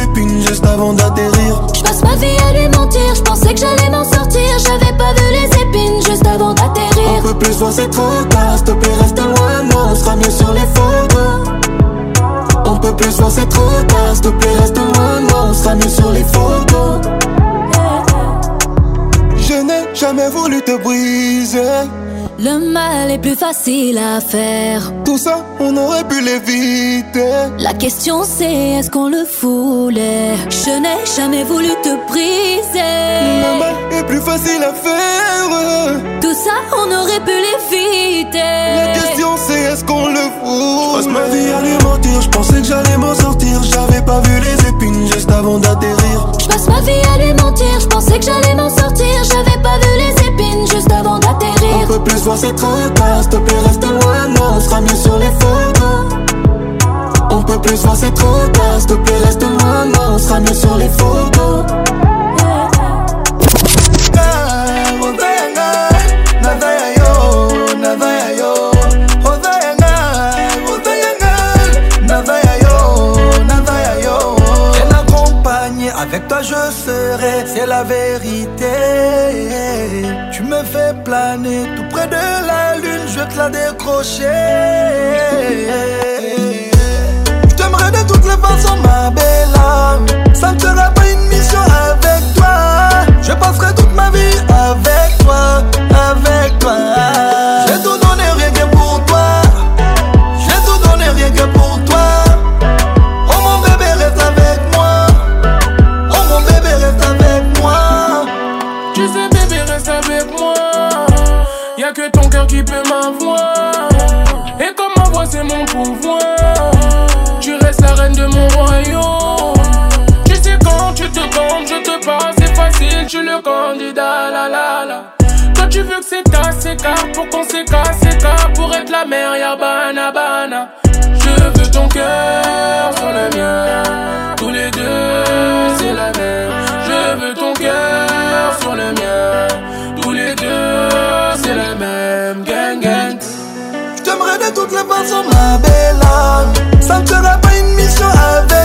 juste avant d'atterrir. Je passe ma vie à lui mentir, je pensais que j'allais m'en sortir. J'avais pas vu les épines juste avant d'atterrir. Un peut plus loin, c'est trop tard. S'il te plaît, reste loin, non, on sera mieux sur les photos. Un peut plus loin, c'est trop tard. S'il te plaît, reste loin, non, on sera mieux sur les photos. Je n'ai jamais voulu te briser. Le mal est plus facile à faire tout ça, on aurait pu l'éviter. La question c'est est-ce qu'on le voulait Je n'ai jamais voulu te briser. Le mal est plus facile à faire. Tout ça, on aurait pu l'éviter. La question c'est est-ce qu'on le voulait Je passe ma vie à lui mentir, je pensais que j'allais m'en sortir. J'avais pas vu les épines juste avant d'atterrir. Je passe ma vie à lui mentir, je pensais que j'allais m'en sortir. J'avais pas vu les épines juste avant d'atterrir. On peut plus voir c'est trop s'il te plaît, reste loin on sera mieux sur les photos. On peut plus voir c'est trop s'il te plaît, reste loin on sera mieux sur les photos. Avec toi je serai, c'est la vérité fais planer tout près de la lune, je te la décrocher. Je t'aimerais de toutes les façons, ma belle âme. Ça ne sera pas une mission avec toi. Je passerai toute ma vie avec toi, avec toi. s'écarte, pour qu'on c'est s'écarte Pour être la mer, y'a bana bana Je veux ton cœur sur le mien Tous les deux, c'est la même Je veux ton cœur sur le mien Tous les deux, c'est la même Gang gang J'aimerais de toutes les sur ma belle âme. Ça ne sera pas une mission avec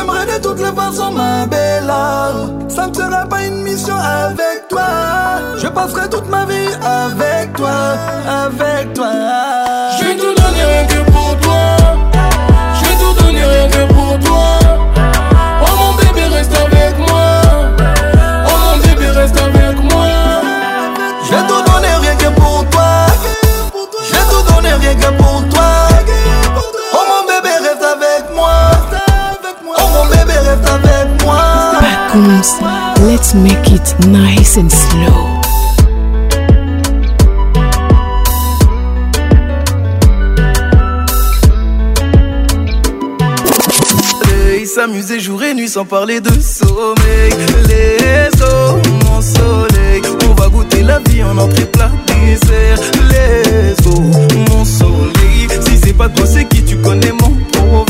J'aimerais de toutes les façons ma belle Ça ne sera pas une mission avec toi Je passerai toute ma vie avec toi Avec toi let's make it nice and slow. s'amuser jour et nuit sans parler de sommeil. Les eaux, mon soleil, on va goûter la vie en entrée plat dessert. Les eaux, mon soleil, si c'est pas toi, c'est qui tu connais mon pauvre.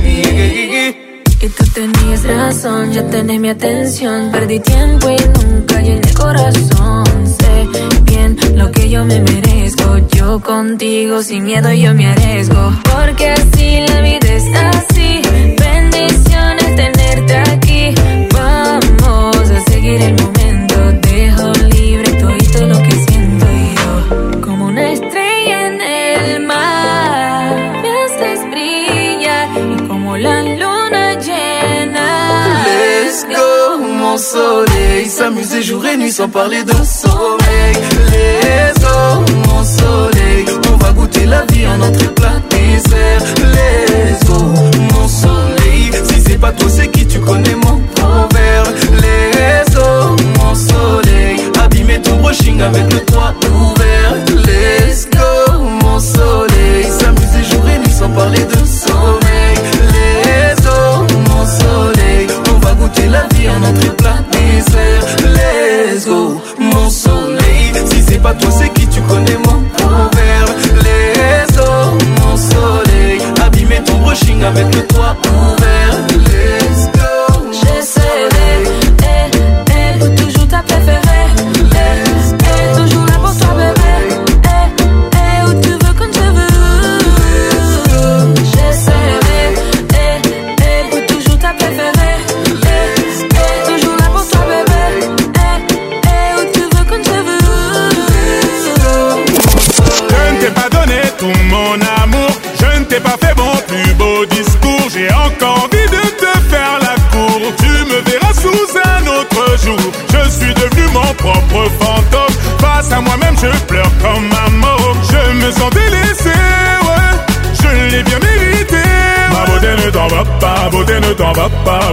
Que Y tú tenías razón, ya tenés mi atención. Perdí tiempo y nunca llené el corazón. Sé bien lo que yo me merezco. Yo contigo sin miedo yo me arriesgo. Porque así la vida está. así. s'amuser jour et nuit sans parler de sommeil Les os, mon soleil, on va goûter la vie à notre plat dessert. Les os, mon soleil, si c'est pas toi, c'est qui tu connais mon proverbe. Les os, mon soleil, abîmer ton brushing avec le toit ouvert. les go, mon soleil, s'amuser jour et nuit sans parler de sommeil Les hommes, mon soleil, on va goûter la vie à notre plat connais-moi envers les eaux, mon soleil. Abîmer ton brushing avec le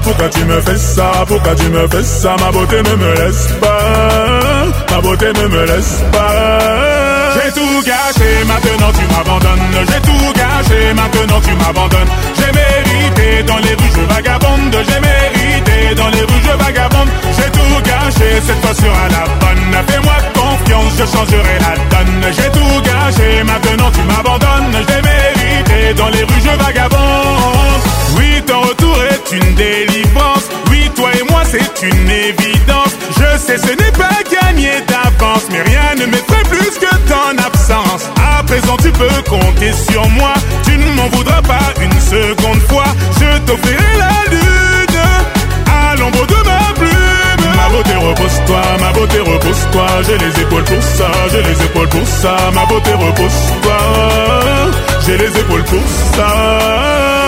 Pourquoi tu me fais ça Pourquoi tu me fais ça Ma beauté ne me laisse pas Ma beauté ne me laisse pas J'ai tout gâché, maintenant tu m'abandonnes J'ai tout gâché, maintenant tu m'abandonnes J'ai mérité, dans les rues je vagabonde J'ai mérité, dans les rues je vagabonde J'ai tout gâché, cette fois sera la bonne Fais-moi confiance, je changerai la donne J'ai tout gâché, maintenant tu m'abandonnes J'ai mérité, dans les rues je vagabonde Oui, ton est une délivrance. Oui, toi et moi, c'est une évidence. Je sais, ce n'est pas gagné d'avance, mais rien ne fait plus que ton absence. À présent, tu peux compter sur moi. Tu ne m'en voudras pas une seconde fois. Je t'offrirai la lune à l'ombre de ma plume. Ma beauté, repose-toi, ma beauté, repose-toi. J'ai les épaules pour ça, j'ai les épaules pour ça. Ma beauté, repose-toi. J'ai les épaules pour ça.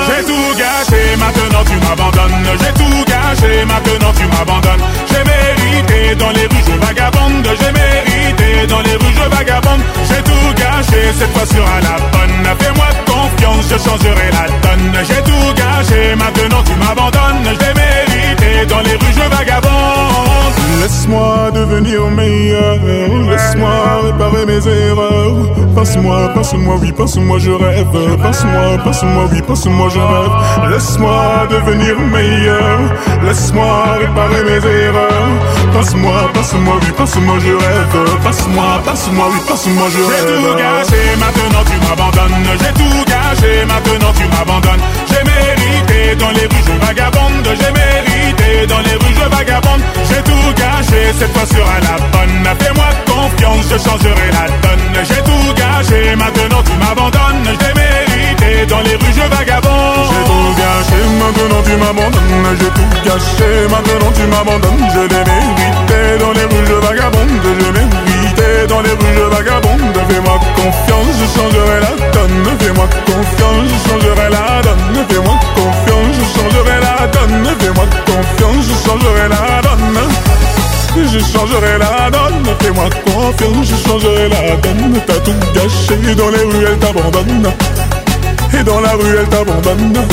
J'ai tout gâché, maintenant tu m'abandonnes. J'ai tout gâché, maintenant tu m'abandonnes. J'ai mérité dans les rues, je vagabonde. J'ai mérité dans les rues, je vagabonde. J'ai tout gâché, cette fois sera la bonne. Fais-moi confiance, je changerai la donne. J'ai tout gâché, maintenant tu m'abandonnes. J'ai mérité dans les rues je vagabonde Laisse-moi devenir meilleur Laisse-moi réparer mes erreurs Passe-moi, passe-moi, oui, passe-moi, je rêve Passe-moi, passe-moi, oui, passe-moi, je rêve Laisse-moi devenir meilleur Laisse-moi réparer mes erreurs Passe-moi, passe-moi, oui, passe-moi, je rêve Passe-moi, passe-moi, oui, passe-moi, je rêve J'ai tout gâché, maintenant tu m'abandonnes J'ai tout gâché, maintenant tu m'abandonnes J'ai mérité, dans les rues je vagabonde J'ai mérité dans les rues je vagabonde J'ai tout gâché, cette fois sera la bonne Fais-moi confiance, je changerai la donne J'ai tout gâché, maintenant tu m'abandonnes J'ai mérité, dans les rues je vagabonde J'ai tout gâché, maintenant tu m'abandonnes J'ai tout gâché, maintenant tu m'abandonnes Je l'ai mérité, dans les rues je vagabonde dans les rues, je vagabonde. Fais-moi confiance, je changerai la donne. Fais-moi confiance, je changerai la donne. Fais-moi confiance, je changerai la donne. Fais-moi confiance, je changerai la donne. Je changerai la donne, fais-moi confiance, je changerai la donne. T'as tout gâché, dans les rues, elle t'abandonne. Et dans la rue, elle t'abandonne.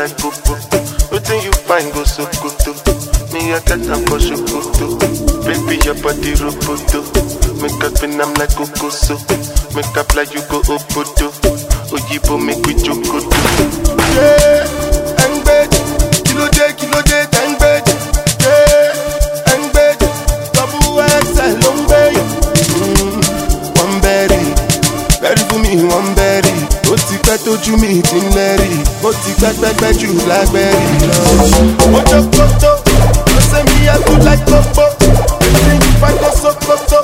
like popo. Waiting you find go so kuto. Me I get am for shukuto. Baby your body roboto. Make up in am like kokoso. Make up like you go obodo. Oyibo make we chokoto. Yeah. pẹ́ tójú mi ti ń lẹ́rì ó ti pẹ́pẹ́pẹ́ jù lágbẹ́rì lọ. ọjọ́ kótó ló ṣe mí ẹkú láì gbogbo èyí ń fẹ́ kó sókótó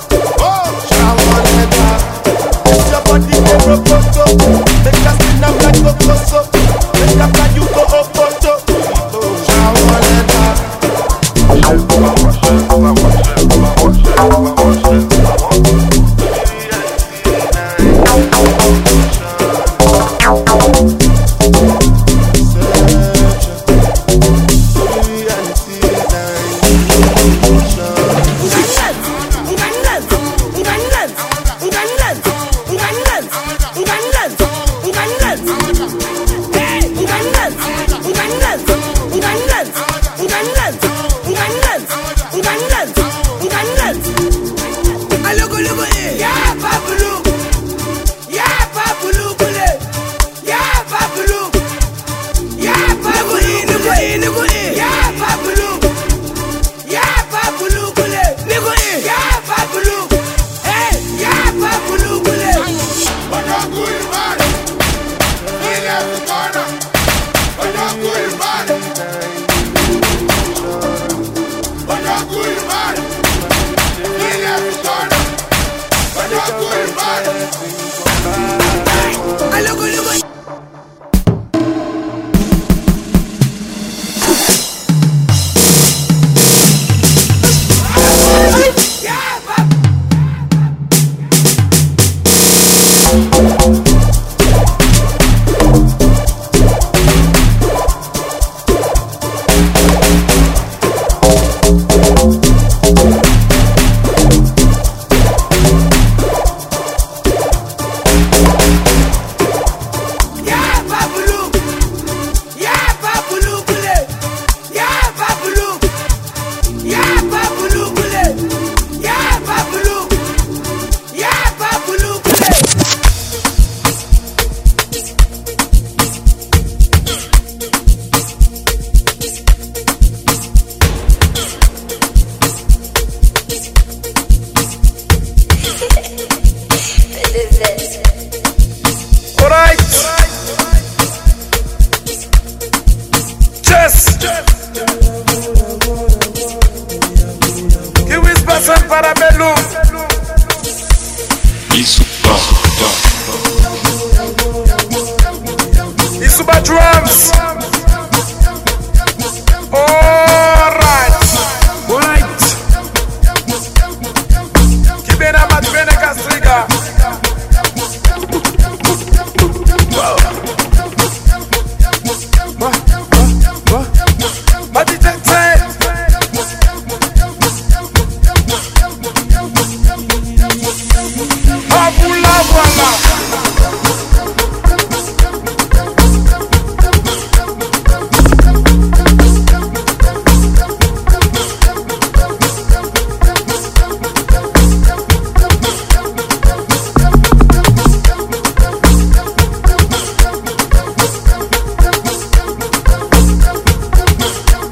ó ṣàwọn ẹ̀dá ìjọba dídé rókótó.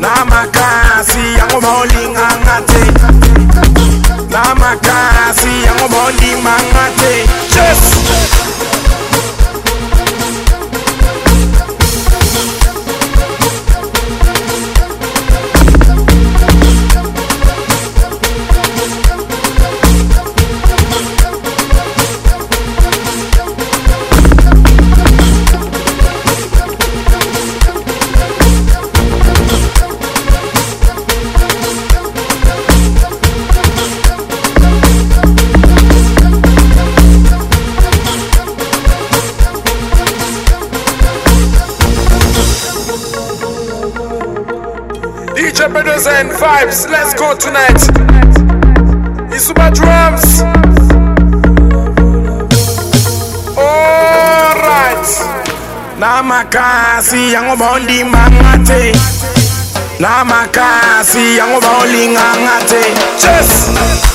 na makasi yango bolinganga te na makasi yango bolimanga te for tonight. It's super drums. Alright. Namakasi yangoba undimba ngathe. Namakasi yangoba ulinganga ngathe. Cheers.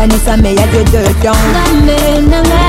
kanisa meya to ngambe nanga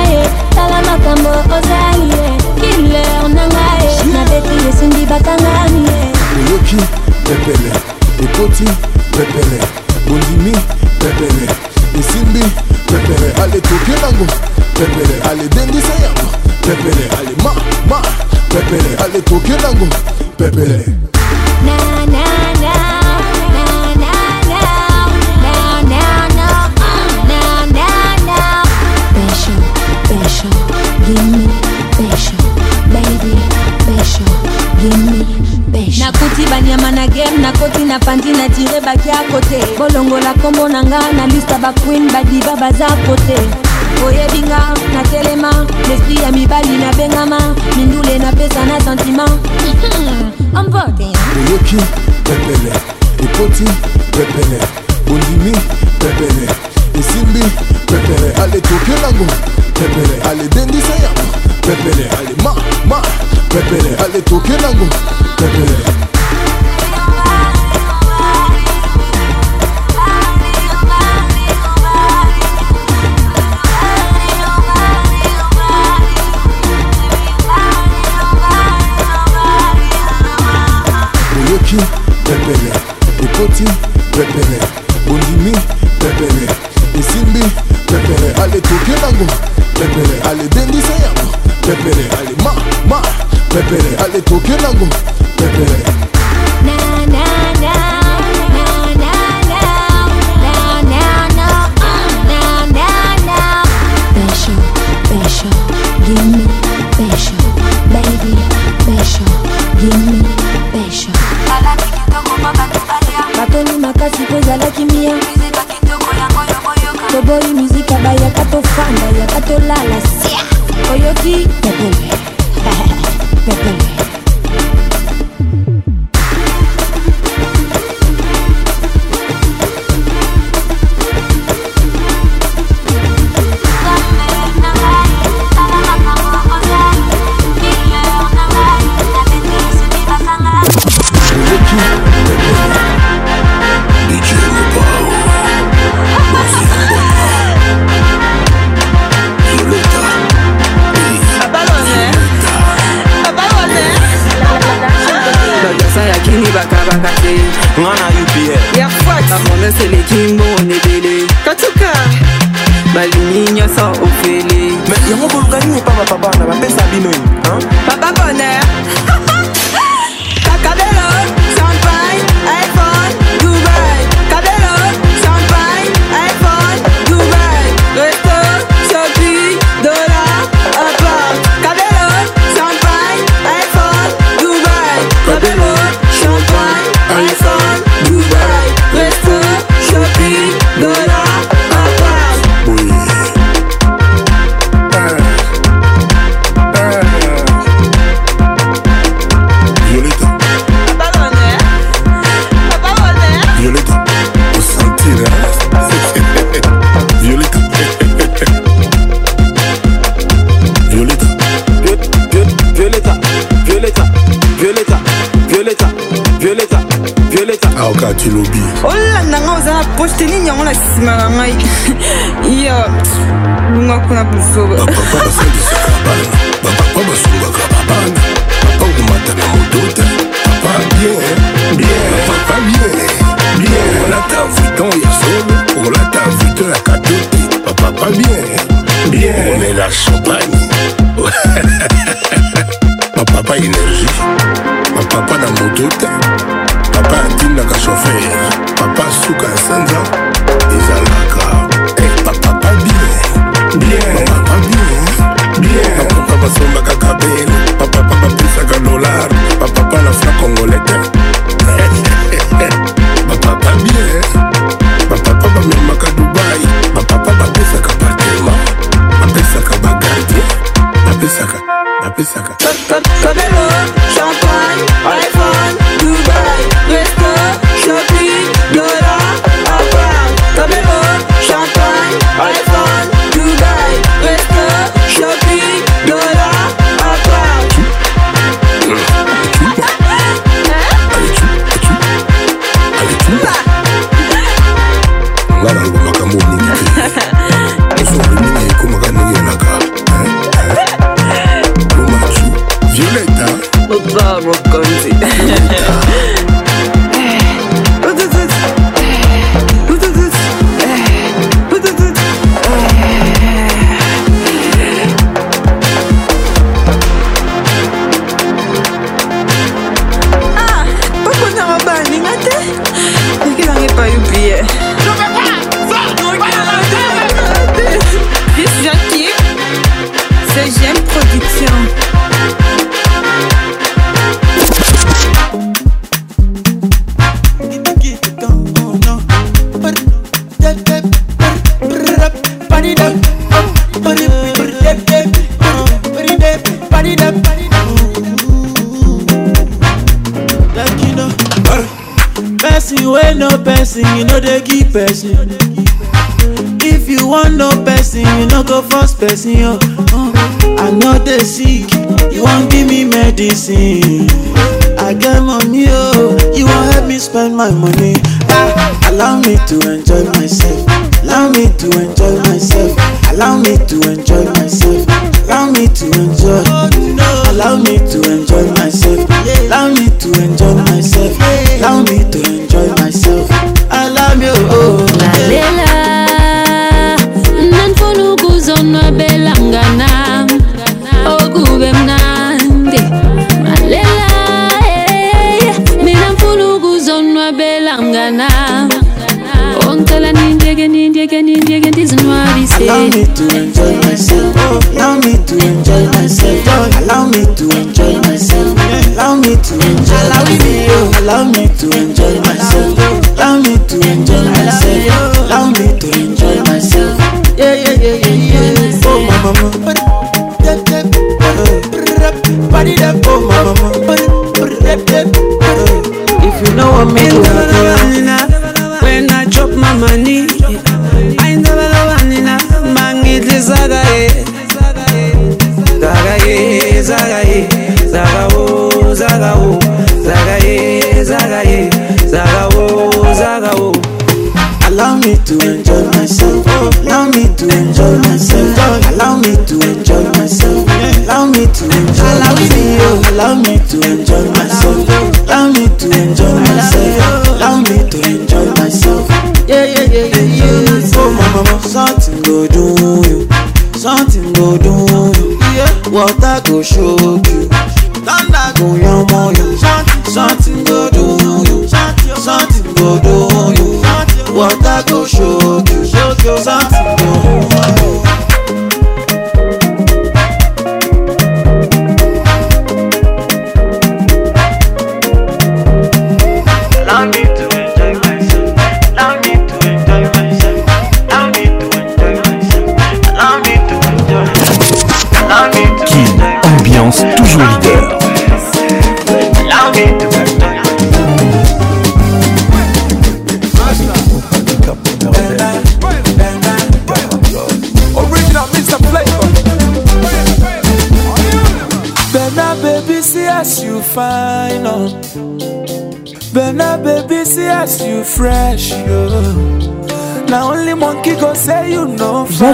Tokelongo person. If you want no person, you no go first person. Yo. Uh, I know they sick, you won't give me medicine. I get money, oh, you won't help me spend my money. Ah, allow me to enjoy myself. Allow me to enjoy myself. Allow me to enjoy myself. Allow me to enjoy. Allow me to enjoy myself.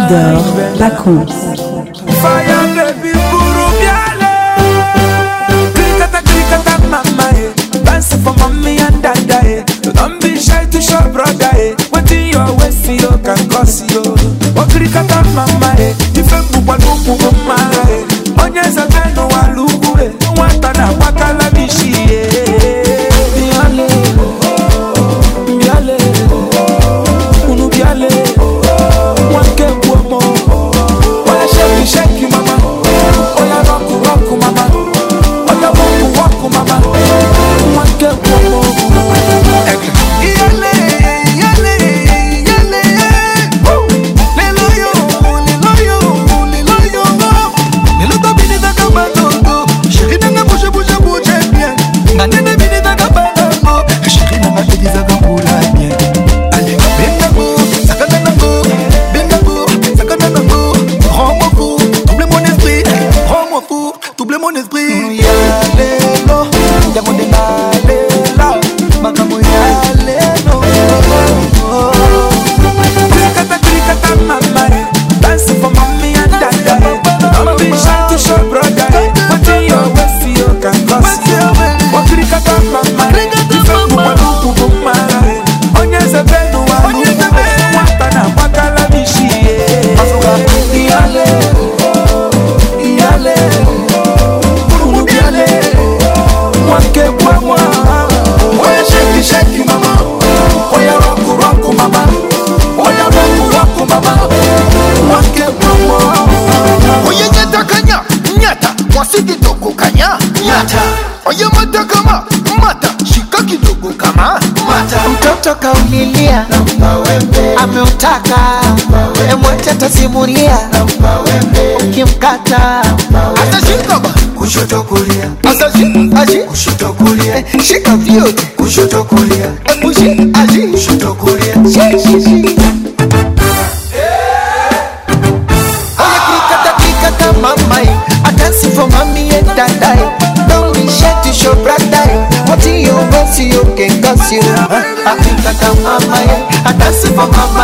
Dor home. simuria ukimkata atashika kushoto kulia asashi ashi kushoto kulia eh, shika vyote kushoto kulia epushi ashi kushoto shi shi shi Mamai, I dance for mommy and dadai. Don't be shy to show brother. What you want, you can cause you. I mamai. I for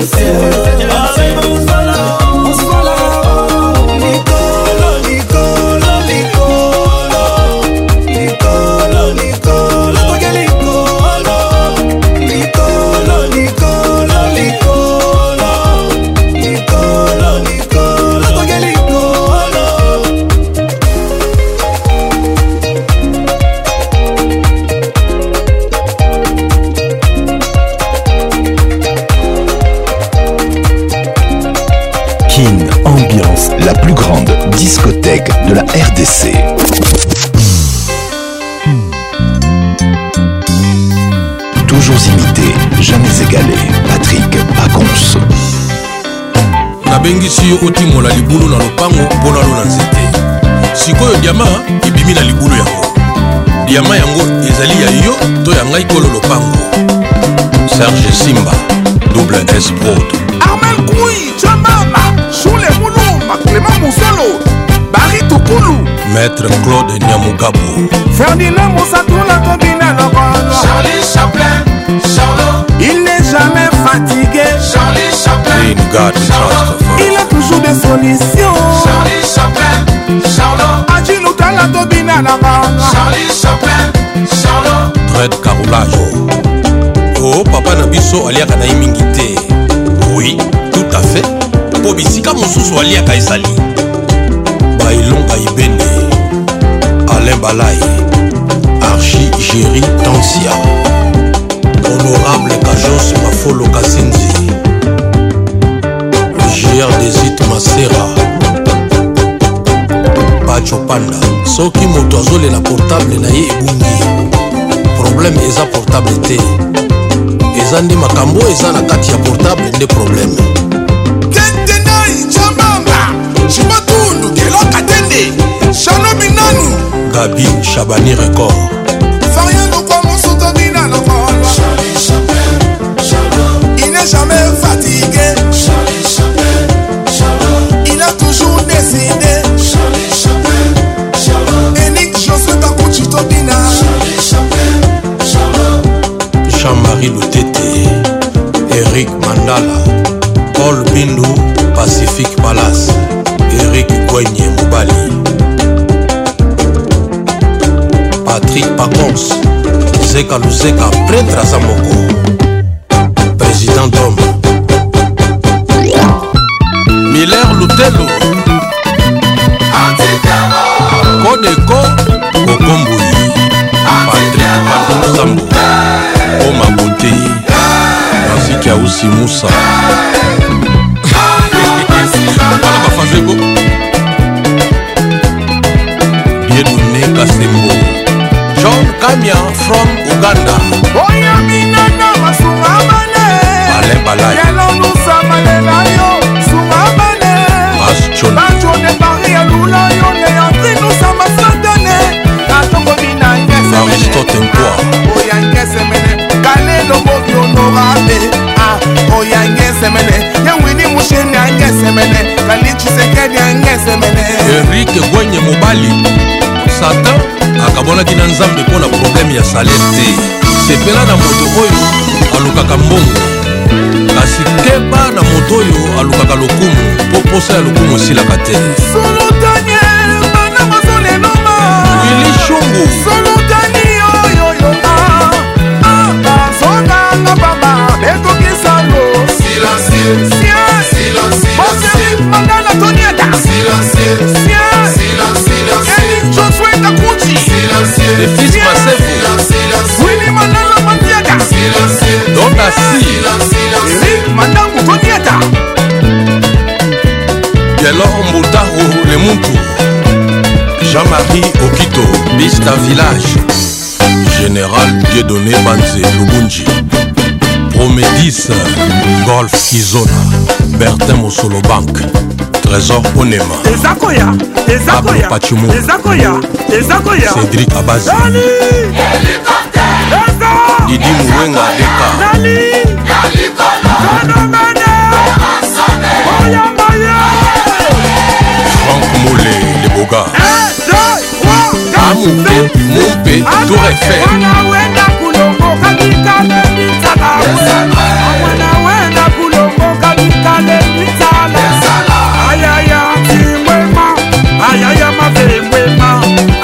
aconteceu. Além discothèque de la RDC. Toujours imité, jamais égalé. Patrick Pacons. nabengisi yo otimola libulu na lopango mpo nalo na nzete sikoyo diama ebimi na libulu yango diama yango ezali ya yo to ya ngai kolo lopango serge simba double s prod armel kui jamama sule mulumba clément musolo kulu maître claude nyamugabu ferdinand mosatula tobina nokono il n'est jamais fatigué Charlie Chaplin. God il a toujours des solutions Charlie Chaplin, Charlot. ajilutala tobina nokono Charlie Chaplin, Charlot. Fred Carolajo o oh, papa na biso aliaka na ye mingi te oui tout à fait mpo bisika mosusu aliaka ezali elonga ibende alain balai archi géri tansia honorable kajos mafolo kasinzi gr desit masera bacho panda soki moto azolela portable na ye ebungi probleme eza portable te eza nde makambo eza na kati ya portable nde probleme tetenai jambanga gabi chabani record Il n'est jamais fatigué. Il a toujours décidé. Enick Joseph Bakouchitodina. Jean-Marie Lutete. Eric Mandala. Paul Bindou, Pacific Palace. Eric Gwenye Moubali. patrik pacons zeka luzeka pretre aza moko président dom miller lutelo kodeko kokombui patrik pakonsambo oma bote francisque ausi musa bafazeko bienune kasembo kamia from uganda oyo minana basunga mane bale balai yelo lusa malela yo sunga mane bacho de paris alula yo ne yandri lusa masatane atoko bina ngesemene aristote nkwa oya ngesemene kalelo mobi honorable oyange semene yawini musheni ange semene kali tshisekedi ange semene erike gwenye mobali satan akamonaki na nzambe mpo na probleme ya salere te sepela na moto oyo alukaka mbongo kasi keba na moto oyo alukaka lokumu mpo posa ya lokumu esilaka te wili shungu Le fils Masefou Willy Manala Matiaka Dona Si Eric Mandangu Toniata Yelor Mbotaro Lemuntu Jean-Marie Okito Mista Village Général Dieudonné Banze Lugunji Promédis Golf Kizona Bertin Mosolo Bank Trésor Onema Ezakoya Ezakoya Pachimo Ezakoya Ezakoya Cédric Abazi Dali Hélicoptère Didi Mouenga Deka Dali Yalikolo Phénomène Omasone Oyamaya Franck Moulé Leboga 1, eh, 2, 3, 4, 5 Amoupé Moupé Tour Eiffel Wana Wenda kanikane mitala amwana wenda kulongo kanikane mitala ayaya timwema ayaya mavemwema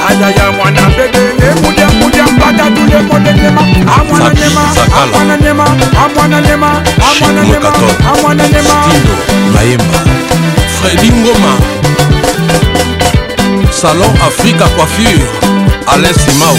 ayaya mwana bebele kudya kudya mpaka tulekolengema amwana nema amwana nema amwana nema amwana nema amwana nema mayemba fredi ngoma salon africa coiffure alain simao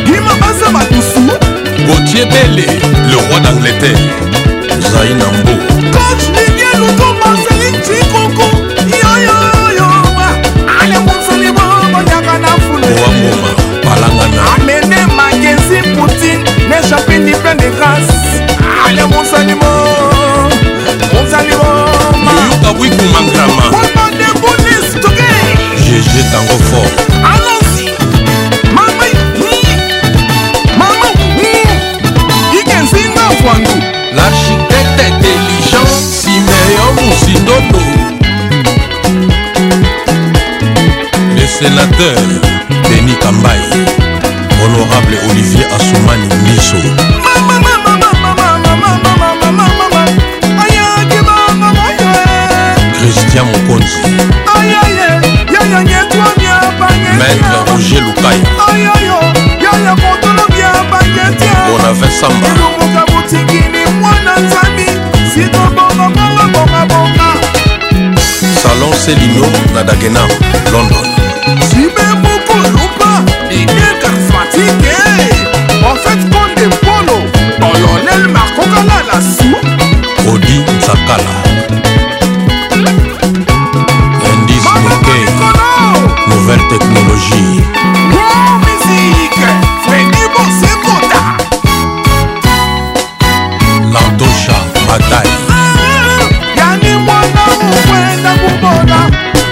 na baza batusu gautier bele le roi d'angleterre zai nambo coach didier luto marcelin cikoko yoyoyoyoa ale mosali bobonyaka na fuleoamoma balangana amene magesi poutine ne chapin di plein de grâce ale mosalimo mosalimo yoyokabwikumangrama omande bolis toke gg tango fort sénateur denis kambai honorable olivier asomani miso christian mokonzi maître roger lukai bonavin samba salon selino na dagenam london Kike eh. En fait Condé Polo Colonel Marcogala la sou Odi Sakala Indice Bokeh Nouvelle technologie Wow musique Freddy Bosekota Nardosha Bataille eh, Yani mwana muwena kubona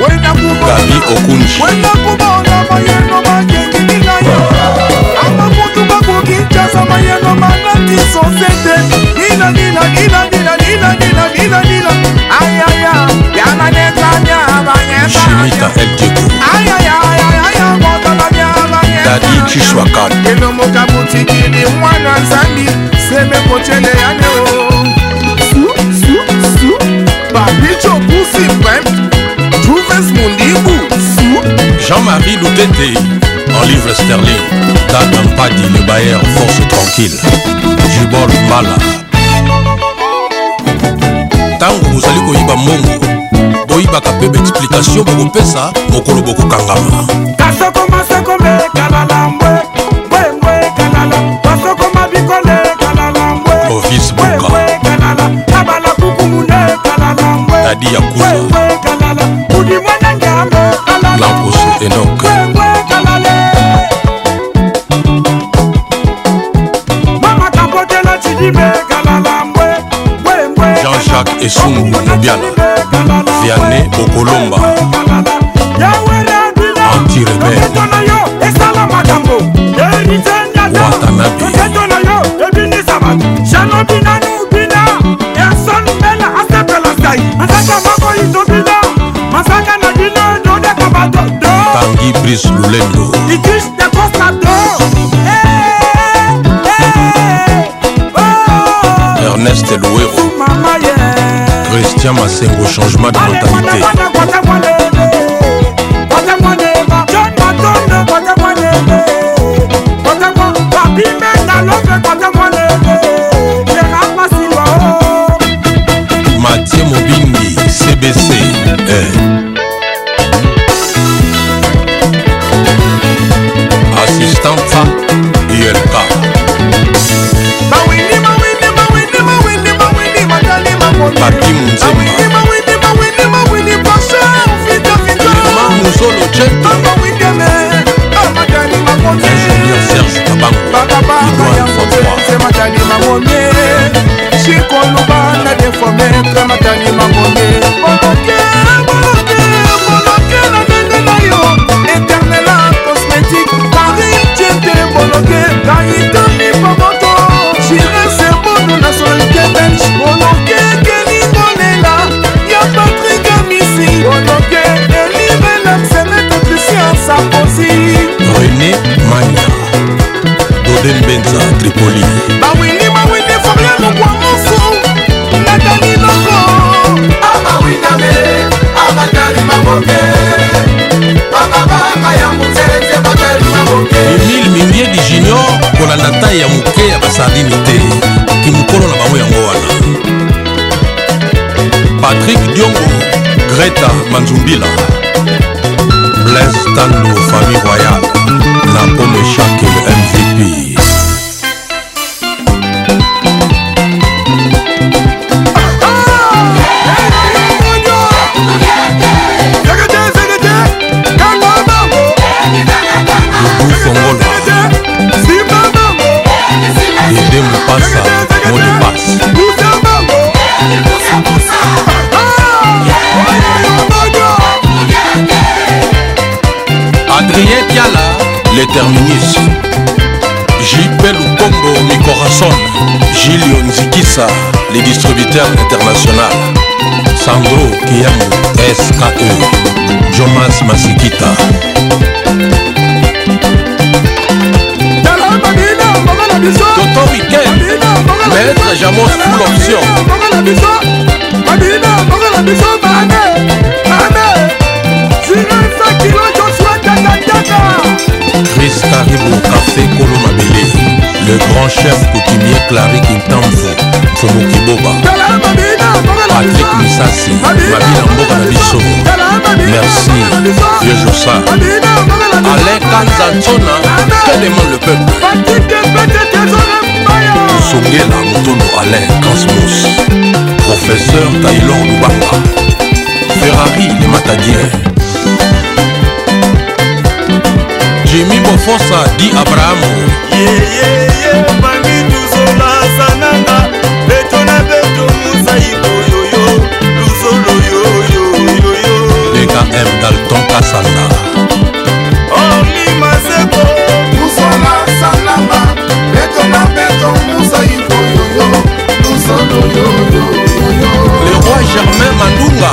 Wena kubona Gabi Okunji Wena kubona nina nina nina nina nina nina nina nina aya ya yanaleta nyabanyeta shimita eltiko aya ya ya ya motala nyabanyeta dadi kishwa kan elomoka butiki ni mwana nzambi seme kochele yane o su su su babicho pusi mpem Juves Mundibu su Jean-Marie Loutete en livre sterling. Dad Mpadi, le bailleur, force tranquille. Jubol Mala. ntango bozali koyiba mbongo boyibaka mpe multiplication bokopesa mokolo bokokangama kasoko maseko mekabalamu esungu mobiala viane bokolomba antirebe watanabi tangi bris lulendo ernest luero tiens ma sengo changement de mentalité Mondial International Sandro Kiyango SKE Jomas Masikita Toto Weekend Maître Jamon full option Chris Caribou Café Kolo Mabele Le grand chef coutumier Clary Kintamfo Fumokiboba patrik misasi babi na mboka na biso merci vieux josa alain kanzanzona telema le peuple songela motondo alain cosmos professeur taylor lubamba ferrari le matadien jimi bofosa di abrahamo yeah, yeah, yeah, le roi germain mandunga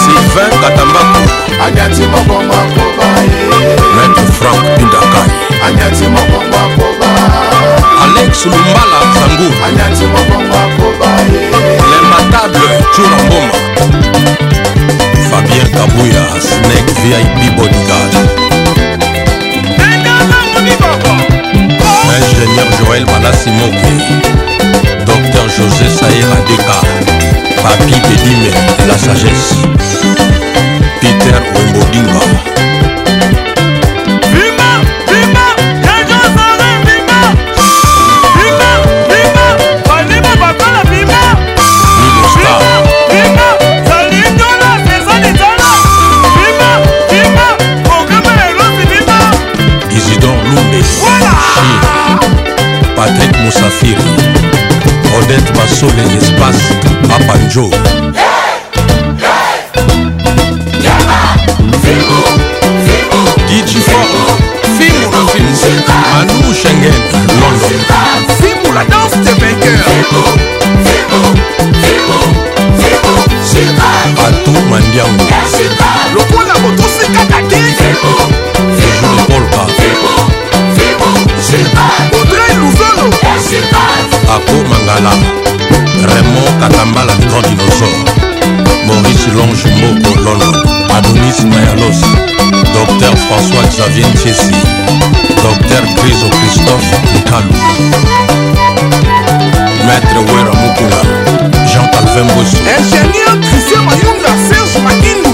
sylvain katambaku eh. maître frank pindakai alex lumbala sangu eh. le matable cura mboma fabien kabuya snek vip bodyguard ingénieur Joël Malassi Moké, docteur José Saïra Deka, Papi Bedime, La Sagesse, Peter Ombodinga. patrik musafiri odete basole espace papanjo dijifor fimu no fimu manu schengen london fimu la danse des vainqueurs atu mandiango lokola motosi kaka te paco mangala raymond katambala le grand dinosaure maurice longe moko london adonis mayalos docteur françois xavier ntiesi docteur criso christophe nkalu maître wera mukula jean calvin boso ingénieur christian mayunga serge makindu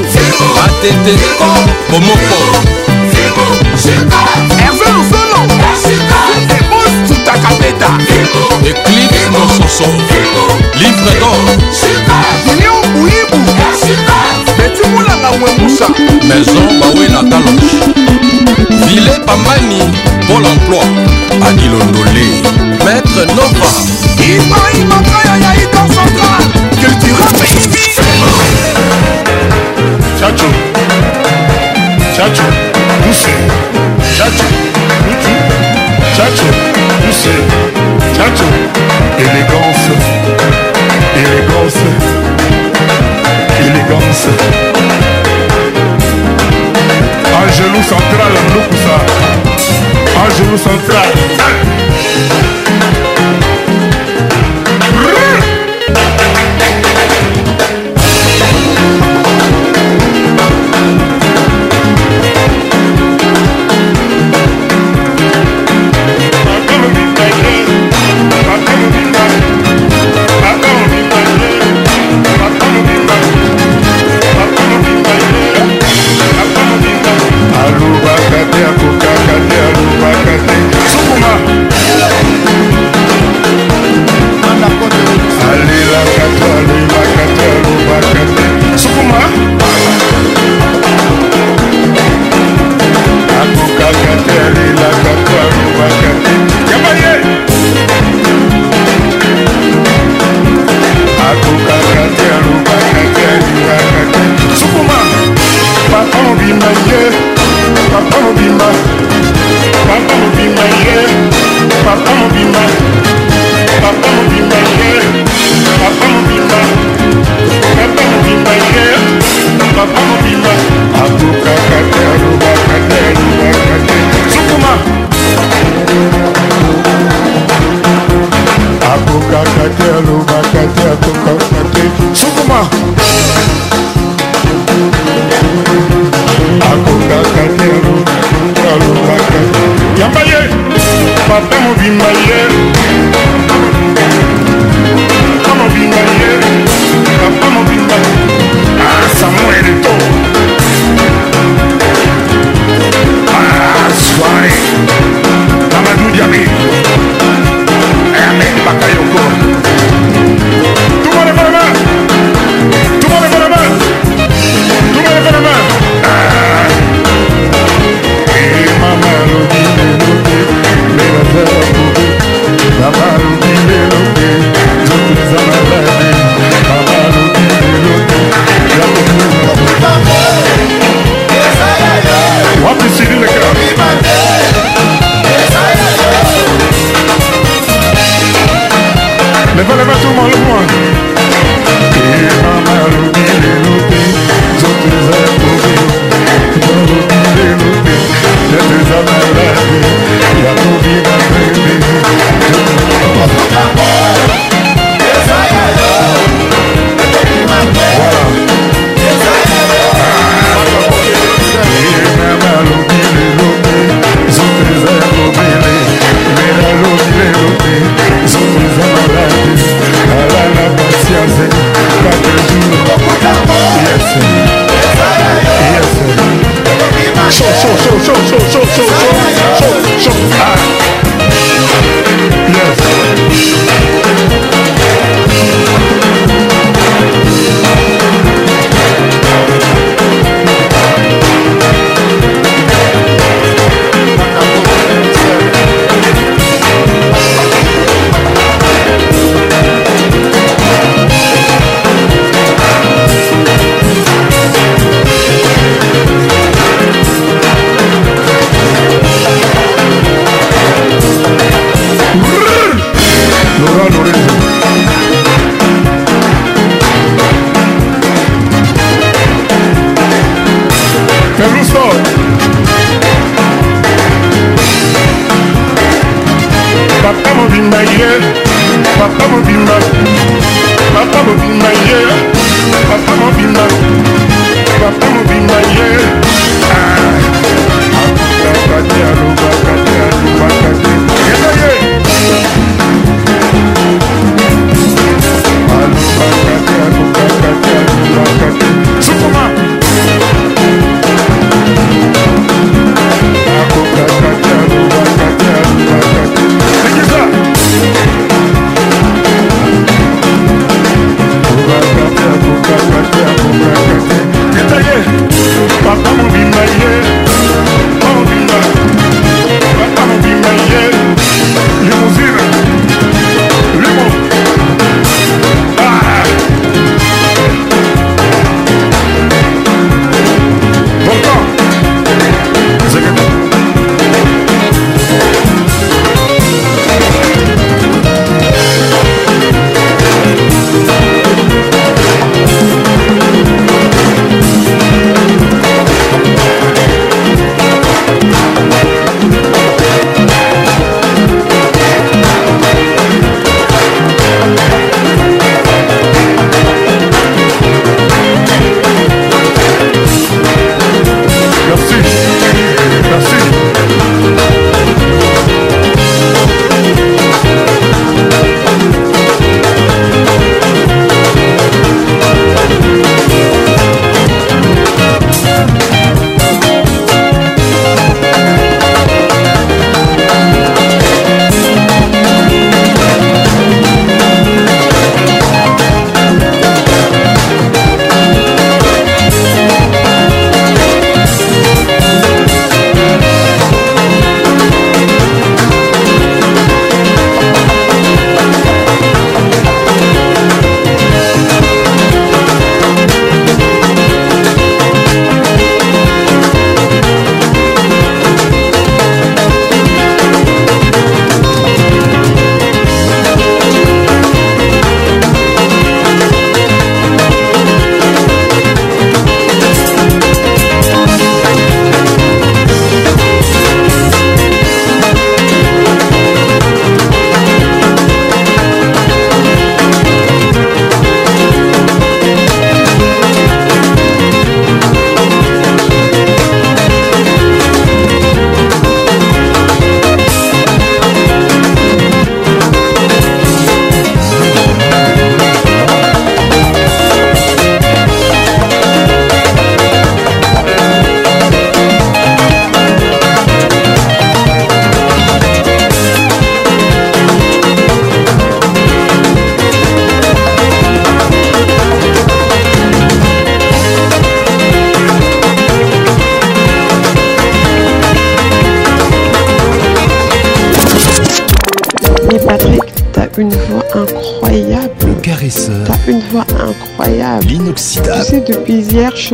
batete komoko hervé Beta Eclipse dans son son Livre d'or Million Bouibou eh, Betty Moulanga Wemoussa Maison Bawe Natalanche Ville Pamani Pôle emploi Adilondolé Maître Nova Ibrahim Matraya Yaï dans son cas Cultura Baby Chacho Chacho Poussé Chacho Chacho tu Ciao, ciao. Élégance, élégance, élégance. genou central, pour ça. genou central.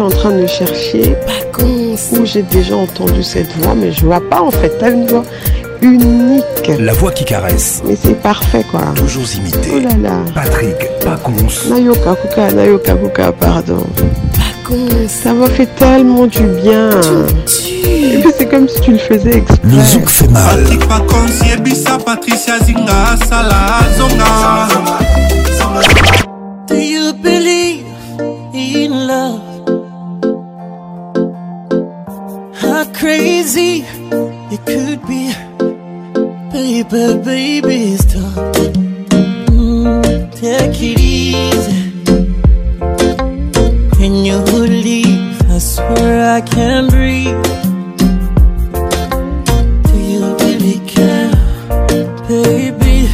en train de chercher où j'ai déjà entendu cette voix, mais je vois pas en fait. T'as une voix unique. La voix qui caresse. Mais c'est parfait quoi. Toujours imité. Oh là là. Patrick Pacons. Nayoka Kuka, Nayoka Kuka, pardon. Pacons. Ça m'a fait tellement du bien. c'est comme si tu le faisais exprès. Le zouk fait mal. It could be Paper baby, stop mm, Take it easy Can you would leave? I swear I can't breathe Do you really care, baby?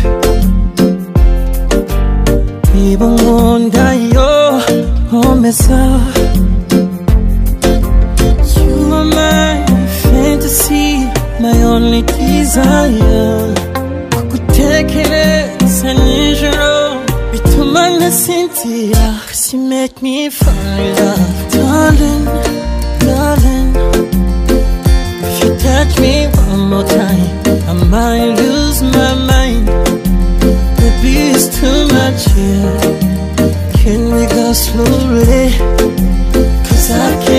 이번 건 다요 홈에서 sayang Kugutekereza nijoro Bituma ntasinzira make me fall in love Darling, darling If you touch me one more time I might lose my mind Baby, it's too much here Can we go slowly? Cause I can't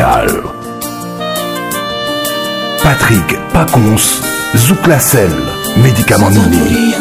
musicale. Patrick Pacons, Zouklassel, médicament Nini.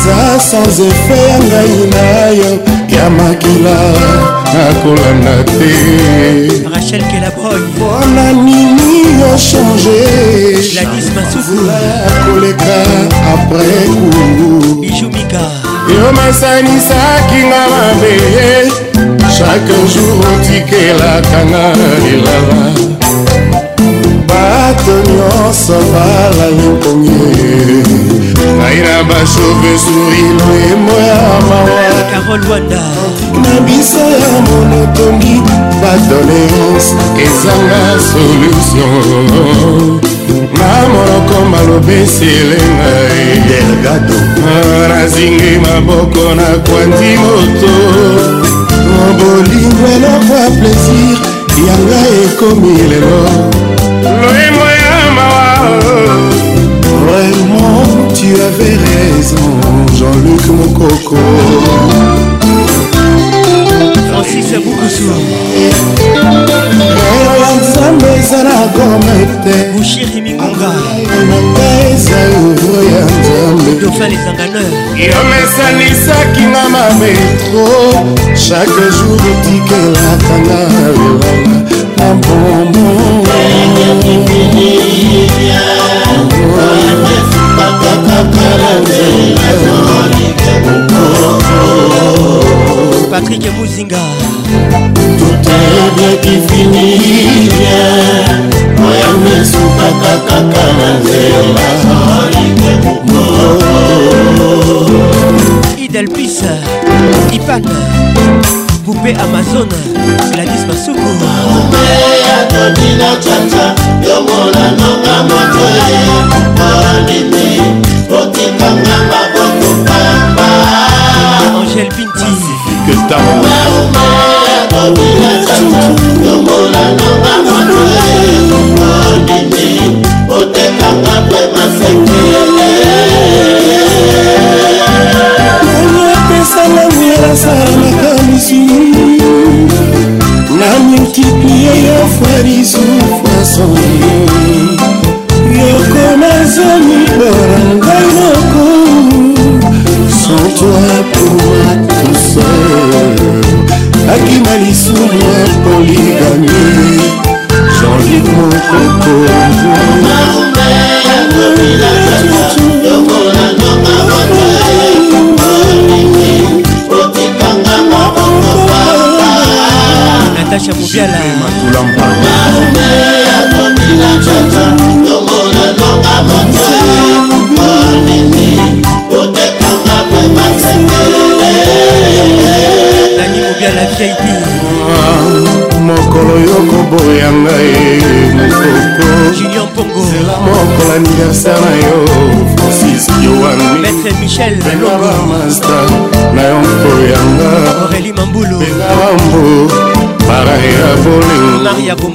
eza sans efe ya ngai na yo ya makila nakolanda te rachel kelabogne mpona nini yo change ya koleka apres kulu yo masanisaki nga mabe chaque jour otikelakanga lilala bato nyonso balali nkonge ngaina bashauve-souri loyembo ya mawakarolwanda na biso ya monotoni badoléance ezanga solution na monoko malobeselenga delgado razingi maboko na kwandi moto obolingo eloko ya plaisir yanga ekomi lelo loyembo tu avais raison, Jean-Luc Mokoko. Francis Aboukousou. nzambe ezala gome te bushiri mingonga nanga eza ouvre ya nzambe dofal esanganeur yo mesanisaki nga mametro chaque jour otikelaka na lelanga na bomo Patrick Mouzinga Tout est bien qui finit bien Moya mesupaka kaka na nzela Idelpis Ipan Poupée Amazon Gladys Masuku Poupée ya tondina chacha Yomona nonga moto ye Moya sikanga maboko pamba angel bintimasifike tauma kobila tata yomola nonga monoe ondende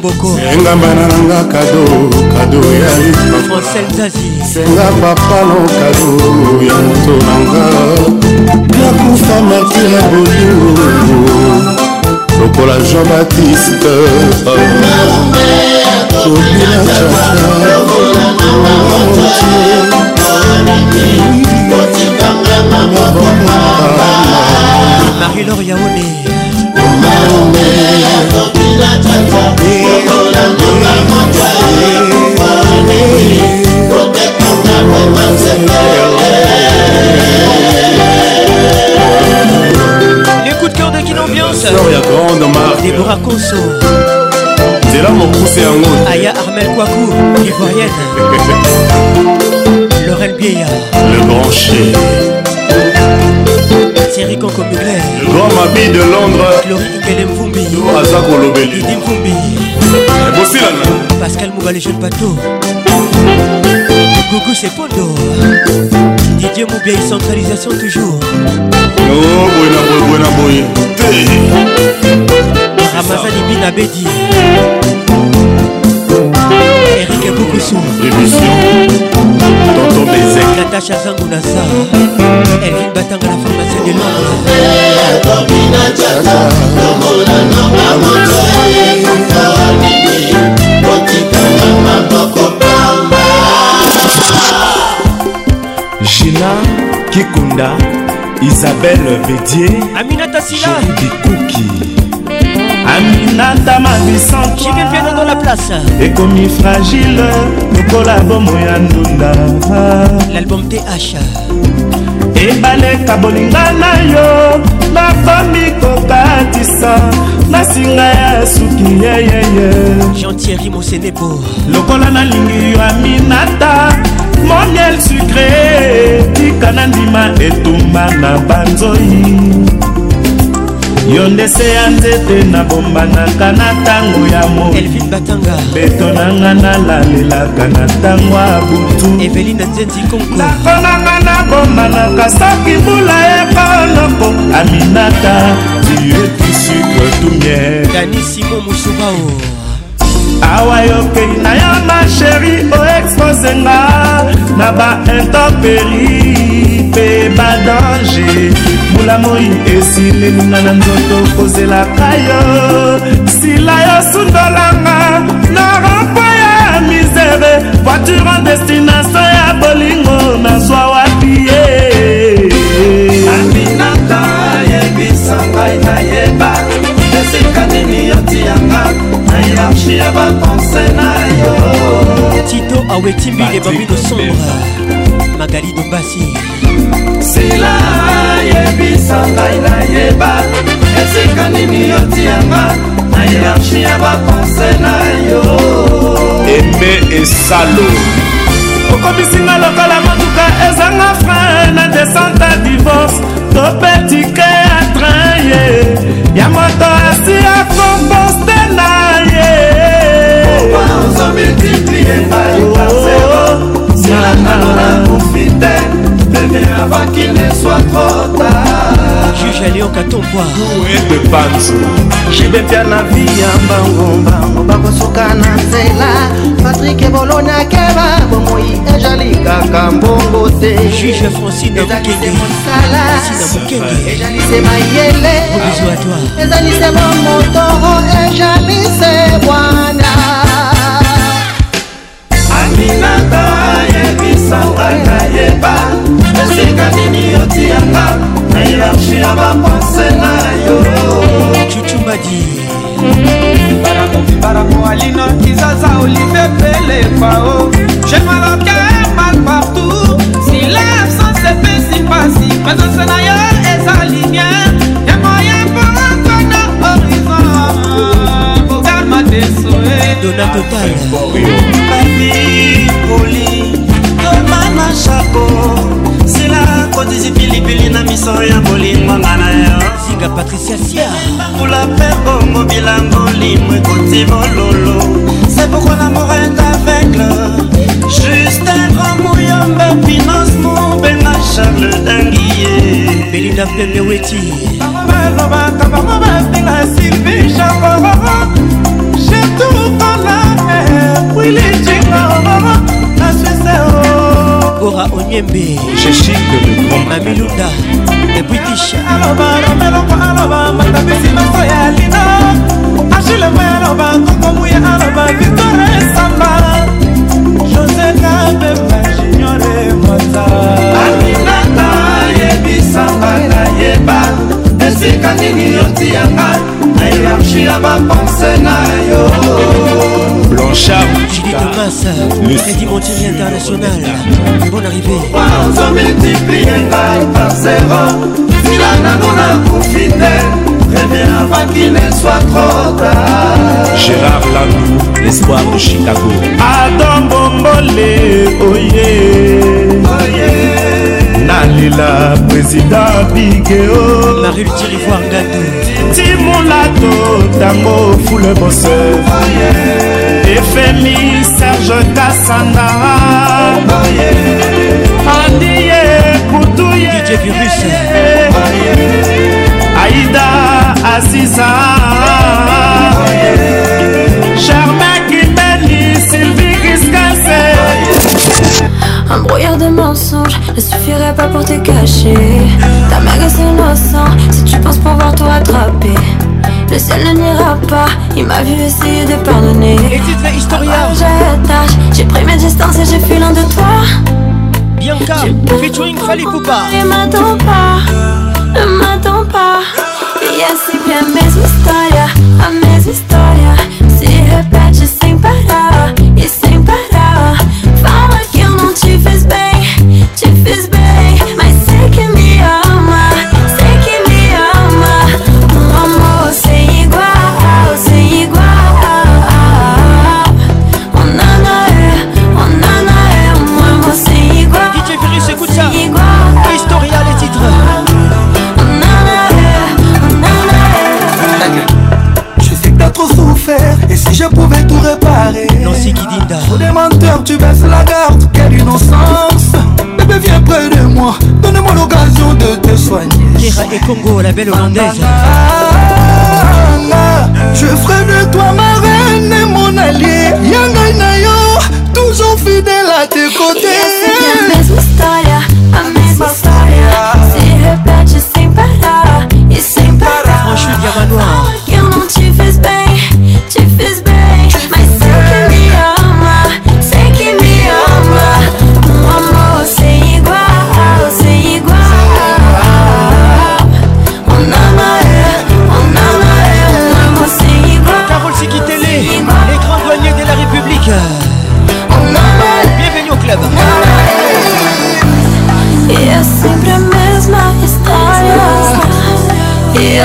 bokoengambana nanga kado kado ya oh, senga papa no kado ya moto nanga nakufa martir ya bolingo lokola jean baptiste tobina marie-laure yaone makoso nzela mokuse yango aya armel kwaku ivoirienne [LAUGHS] lorel bieya le grand thierry conco mugler le grand mabi de londres lori ikele mvumbi aza kolobeli idi mvumbi bosilana pascal mobale jeune bateau Gugu c'est Pondo Didier Moubia centralisation toujours Oh boy na boy boy ramasa libi na bedi erike bokosu natacha zango na sa elvin batanga la pharmacie de gina kikunda isabelle bedier aminata sila dikuki aminata mabisantola place ekomi fragile lokola bomo ya ndunda l'album th ebaleka bolinga na yo nakomi kokatisa na singa ya suki yeyeye jean-thierry mosenebo lokola nalingi yo aminata moniel sucre tika na ndima etumba na banzoi yo nde se ya nzete nabombanaka na ntango ya mobeto nanga nalalelaka na ntango ya butu ndako nanga nabombanaka soki mbula ekoloko aminata tuyetisukwetumiedanisikomosubao awa yokei na yo masheri oexposenga na baintemperi mpe badange mbula moi esilelinga na nzoto kozelaka yo sila yosundolanga na rampo ya misere voiture en destination ya bolingo nazwa wapi ye aminaka yebisa ngai nayeba esika nini yotiyanga na hierarchi ya bapense na yo tito awetimbile babino sombre magali dombasi sila yebisa ngai nayeba esika nini yotianga na hierarchi ya bapense na yo eme esalo okomisinga lokola motuka ezanga frein na descente a divorce to mpe tike ya train ye ya moto asi akomposte na ye ozomultiplie ngai par zero silanga lola kufi te bébé avant qu'il ne soit trop tard juge alion katombwa oebe panzo jibepia na vi ya mbangombango bakosuka na nzela patrik ebolonakeba bomoi ezali kaka mbongo te juge francine mosalaaejalise mayele ezalise momotoro ejalise bwana aminata yebisanga nayeba esika nini otianga na hierarchi ya bapense na yo cucumadi barangovibarango alino kizaza olive pelefao jemaloke mal partout silence epesi mpasi mazose na yo eza liniere ya moya mpokona horizon bogarma desoe dona total babi poli tomana chapeau obotisi pilipili na miso ya bolingo nga na yo singa patricia sia mbula mpe bongo bilango limo ekoti bololo c'est pourquoi l'amour est aveugle justin romuyombe pinos mobenga charles dangie belinda pembe weti balobaka bango basila sylvie japoro je tout dans la air willy jinga Déborah Onyembe Je chic le grand Mamilunda Et British Aloba lomelongo aloba matabisi maso ya lina Achille Meloba Kokomuya aloba Victor Samba José Kabepa Junior Mota Amina na yebisa bana yeba Esika nini yoti yanga élargir à ma pensée naïo Blanchard Julie Thomas Crédit Montier International Bonne arrivée ozomultiplie ngai par zero sila nano nakufi te Préviens avant qu'il ne soit trop tard Gérard Landou, l'espoir de Chicago Adam Bombolé, oyé Nalela, président Bigéo Marie-Thierry Voirgadou petit molato ntango fule boseur efemi serge kasanda andiye kutuye aida aziza Un brouillard de mensonges ne suffirait pas pour te cacher. Ta est innocent si tu penses pouvoir te rattraper. Le ciel ne n'ira pas, il m'a vu essayer de pardonner. Et tu fais oh, J'ai pris mes distances et j'ai fui l'un de toi. Bianca, featuring Fali Poupa. Ne m'attends pas, ne m'attends pas. Et y bien mes style. Sikidinda Pour des menteurs tu baisses la garde Quelle innocence Bébé viens près de moi Donne-moi l'occasion de te soigner Kera et Congo la belle hollandaise Je ferai de toi ma reine et mon allié Yangai Nayo Toujours fidèle à tes côtés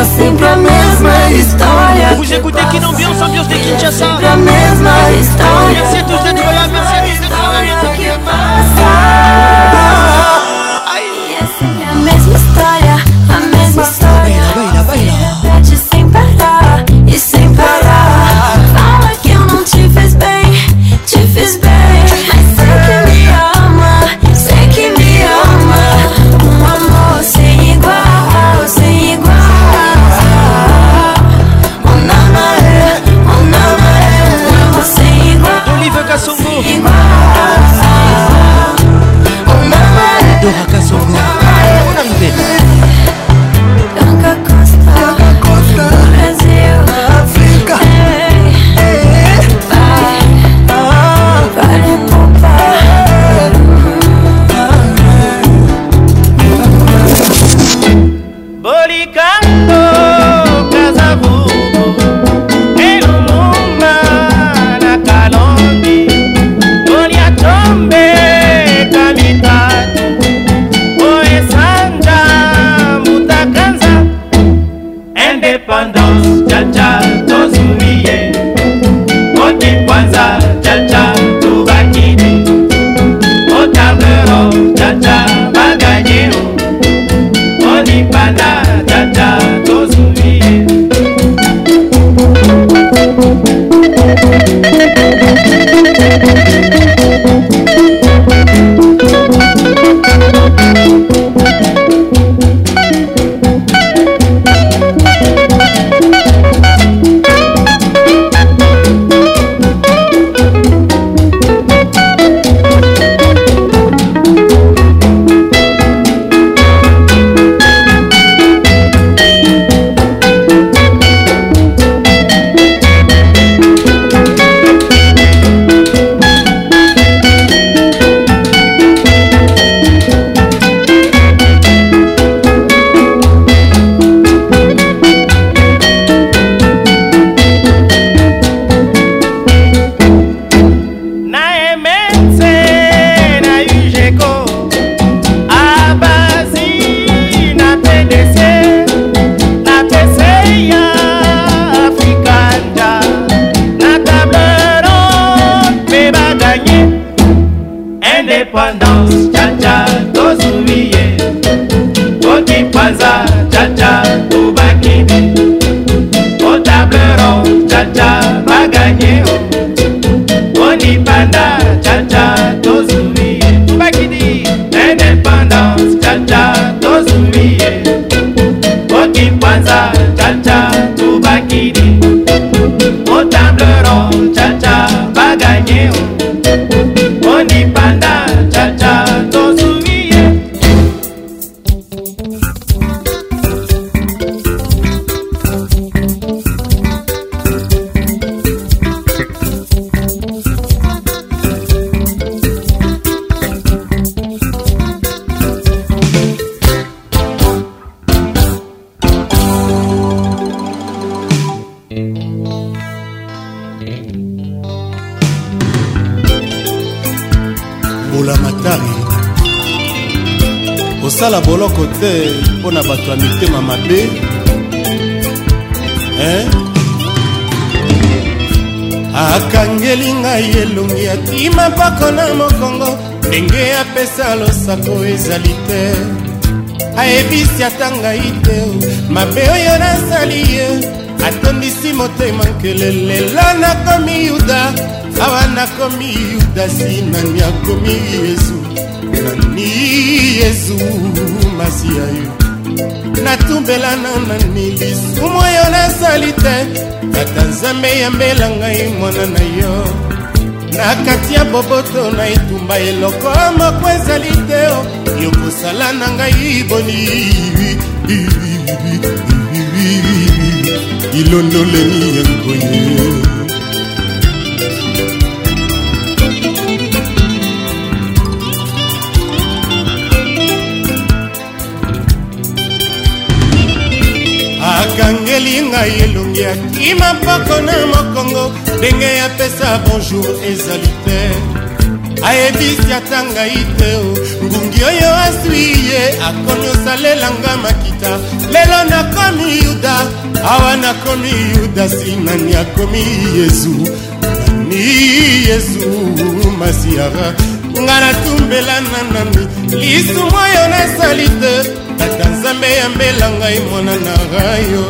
sempre a mesma história. O Jeco tem que não viu, só Deus tem ayebisi ata ngai te mabe oyo nasali ye atondisi motema nkele lelo nakomi yuda awa nakomi yuda si nani akomi yezu nani yezu masiya yo natumbelana nani lisumu oyo nasali te tata nzambe yambela ngai mwana na yo na kati ya boboto na etumba eloko moko ezali te o yokosala na ngai boni ilondoleni ya nkoye akangeli ngai elongi akima mpoko na mokongo ndenge yapesa bonjour ezali te ayebisi ata ngai te ngungi oyo aswi ye akomi osalelanga makita lelo nakomi yuda awa nakomi yuda sinani akomi yezu nani yezu masiara nga natumbelana nani lisumu oyo nasali te tata nzambe yambela ngai mwana na rayo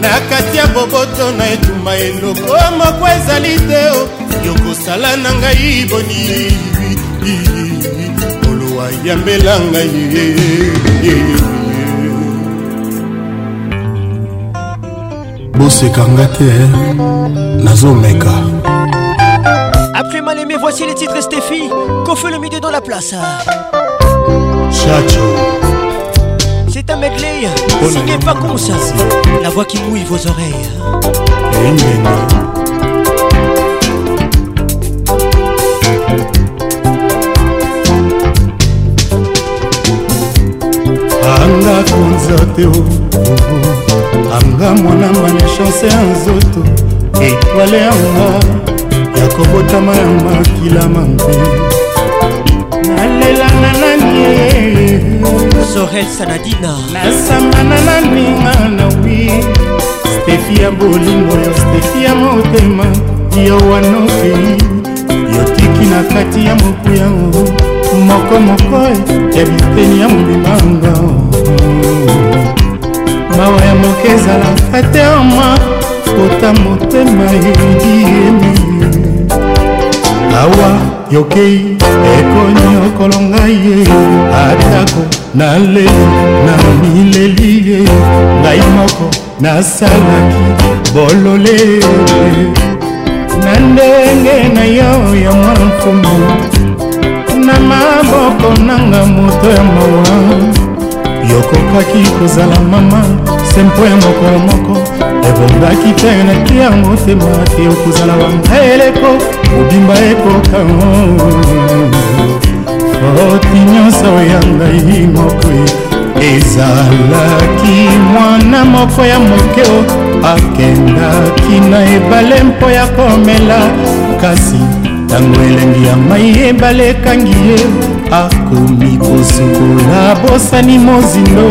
na kati ya boboto na etumba eloko moko ezali te o yokosala na ngai boni oluwa yambela ngai bosekanga te nazomeka après malémé voici les titres stéphie cofe le milieu dans la place chacho c'est un medley signé pas comme ça la voix qui mouille vos oreilles Et te anga mwananga na chanse ya nzoto etwale yanga ya kobotama ya makila mambe nalela na nani sorel sanadina nasamba na naninga na wi stefi ya bolingo yo stefi ya motema yowanokei yotiki na kati ya mokuyango mokomoko ya biteni ya mobimanga mawa ya moke ezalaka te ama kota motema yediemi awa yokei ekonyokolo ngai ye atako naleli na mileli ye ngai moko nasalaki bolole na ndenge na yo ya mwana mfumu na maboko nanga moto ya mawa yokokaki kozala mama sempo ya mokolo moko ebongaki te naki ya motema te okozala wangaeleko kobimba ekoka foti nyonso ya ngai moko ezalaki mwana moko ya moke akendaki na ebale mpo ya komela kasi ntango elengi ya mai ebale ekangi ye akomi kosukola bosani mozindo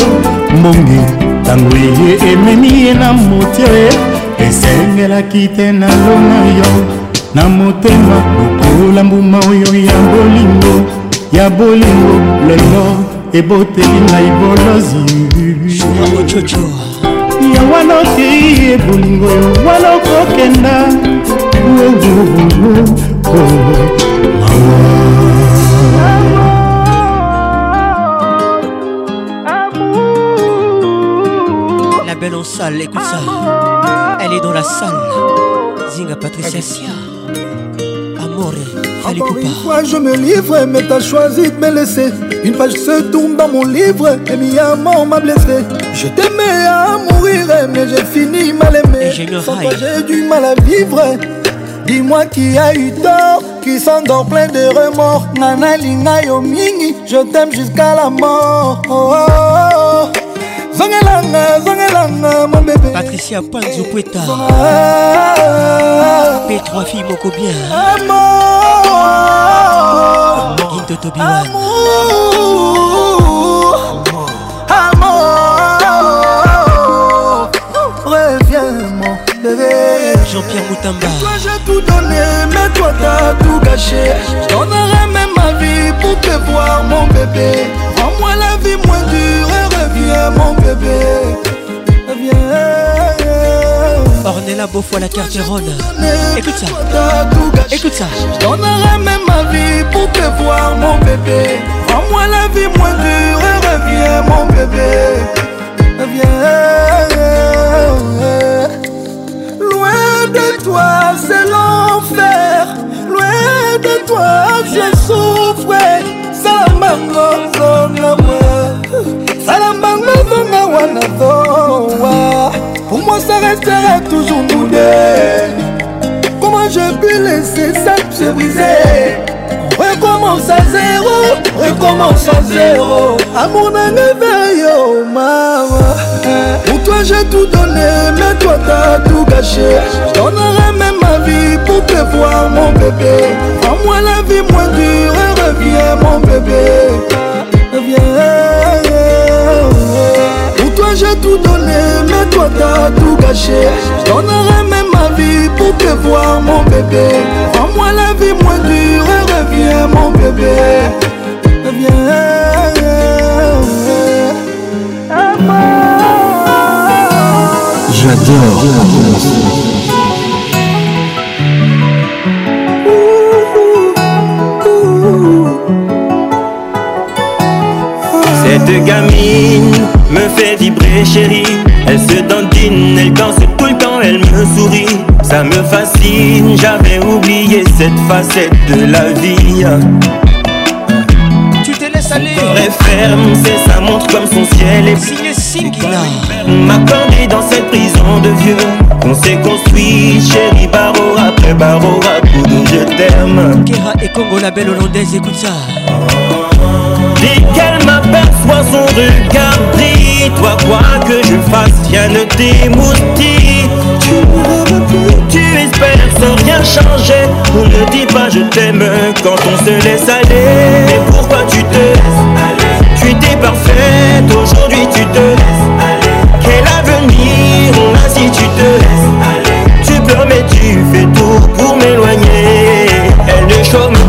mbonge ntango eye ememi ye na motio esengelaki te na lona yo na motema lokola mbuma oyo ya bolingo ya bolingo lelo eboteli ngai bolozi ya wana okei ye bolingo yo wana okokenda mawa Elle est dans la salle. Zinga Patricia Sia. Amore, je me livre, mais t'as choisi de me laisser. Une page se tourne dans mon livre, et mi m'a blessé. Je t'aimais à mourir, mais j'ai fini mal aimé. Sans j'ai du mal à vivre. Dis-moi qui a eu tort, qui s'endort plein de remords. Nana lina, Yomini, je t'aime jusqu'à la mort. Oh, oh, oh, zongelanga zongelanga mon bébé patricia Panzopueta pe ah. trois filles moko bien mon bébé Jean-Pierre Moutamba. Toi j'ai tout donné, mais toi t'as tout gâché. Je donnerai même ma vie pour te voir, mon bébé. Rends-moi la vie moins dure mon bébé, viens. Eh Ornella Beaufoy la carteronne. Écoute ça, écoute ça. Je donnerai même ma vie pour te voir mon bébé. Rends-moi la vie moins dure et reviens mon bébé, Reviens eh Loin de toi c'est l'enfer, loin de toi je souffre. Ça l'amour pour moi, ça restera toujours nous deux. Comment je peux laisser ça se briser? Recommence à zéro, recommence à zéro. Amour mon réveil, oh maman. Pour toi, j'ai tout donné, mais toi, t'as tout gâché. Je donnerai même ma vie pour te voir, mon bébé. Prends-moi la vie moins dure et reviens, mon bébé. j'ai tout donné, mais toi t'as tout gâché. Je même ma vie pour te voir, mon bébé. Rends-moi la vie moins dure et reviens, mon bébé. Reviens. J'adore. Cette gamine me fait vibrer chérie Elle se dandine, elle danse tout le temps, elle me sourit Ça me fascine, j'avais oublié cette facette de la vie Tu te laisses aller Son est ferme, c'est sa montre comme son ciel est singular. m'a M'accorder dans cette prison de vieux Qu'on s'est construit, chérie, barreau après barreau Coudou, je t'aime Kera et Congo, la belle hollandaise, écoute ça toi, son regard brille Toi quoi que je fasse rien ne t'émoustille Tu tu espères sans rien changer On ne dit pas je t'aime quand on se laisse aller Mais pourquoi tu te laisses aller Tu étais parfaite, aujourd'hui tu te laisses aller Quel avenir on a si tu te laisses aller Tu pleures mais tu fais tout pour m'éloigner Elle ne chôme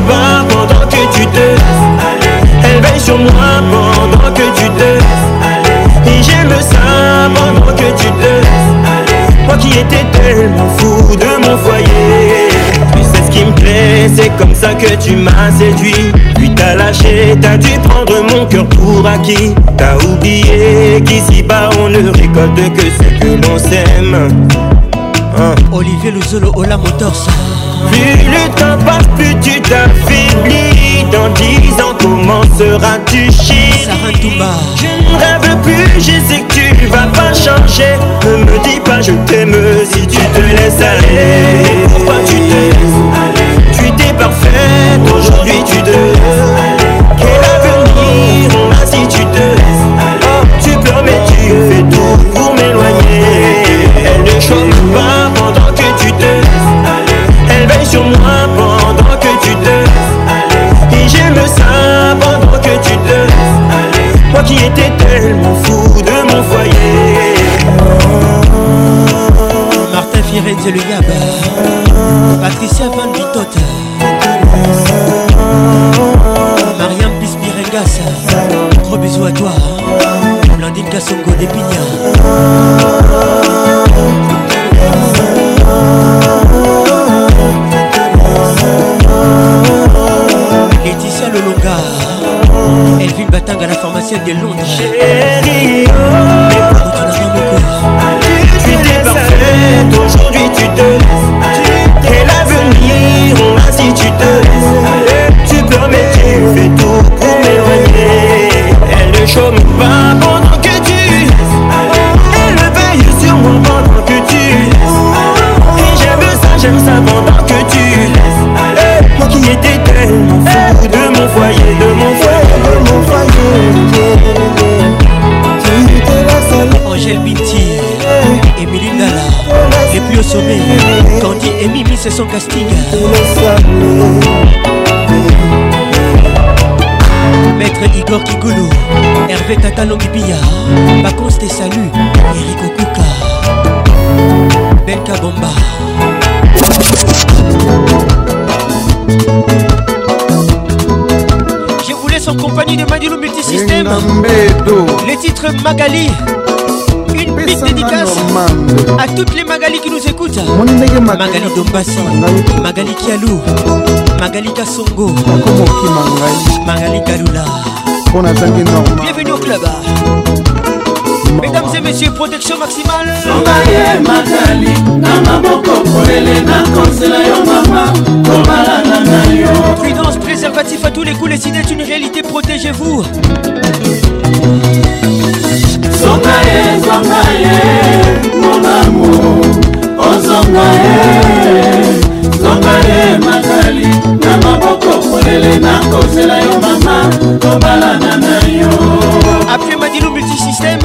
était tellement fou de mon foyer Tu sais ce qui me plaît, c'est comme ça que tu m'as séduit Puis t'as lâché, t'as dû prendre mon cœur pour acquis T'as oublié qu'ici-bas on ne récolte que ce que l'on sème hein? Olivier Luzolo, Ola Motors Plus le temps passe, plus tu t'affaiblis. Dans dix ans, comment seras-tu chérie Je ne rêve plus, je sais que tu vas pas changer. Ne me dis pas je t'aime si tu te laisses aller. Pourquoi tu te laisses aller Tu t'es parfaite, aujourd'hui tu te laisses aller. Quel avenir on si tu te laisses était tellement fou de mon foyer. Martin Firet le Yaba Patricia Van Vitota Mariam Pispirengassa Gros bisous à toi hein. Blandine Kassongo Pignards. batanga la pharmacie de Londres chérie oh, aujourd'hui tu te laisses t'es l'avenir on va si tu te laisses tu promets tu fais tout pour m'éloigner elle ne chôme pas castiga maître igor kikulu hervé tatalongibia baconse te salu erik okuka benka bomba je vous laisse en compagnie de Madilou Multisystème les titres Magali petite dédicace à toutes les Magali qui nous écoutent. Magali Dombassi, Magali Kialou, Magali Kassongo, Magali Kalula. Bienvenue au club. Mesdames et messieurs, protection maximale. Magali, Prudence, préservatif à tous les coups, les idées est une réalité, protégez-vous. zonga ye zonga ye monamu ozonga oh, ye zonga ye makali na maboko polele nakozela yo mama kobalana na yo apie madilu multisystème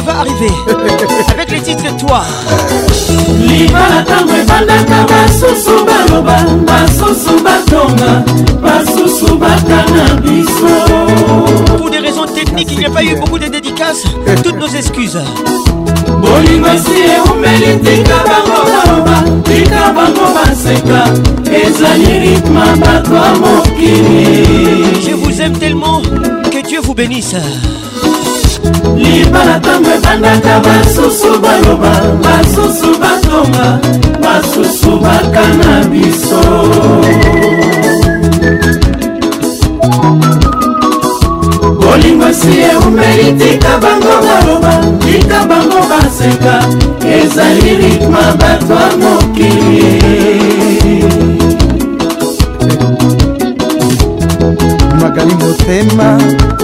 va arriver [LAUGHS] avec le de Toi. pour des raisons techniques il n'y a pas eu beaucoup de dédicaces toutes nos excuses je vous aime tellement que dieu vous bénisse libala ntango ebandaka basusu baloba basusu batonga basusu bakana biso bolingo esi eumeli tika bango baloba tika bango baseka ezali ritma bato ya mokili nagai motema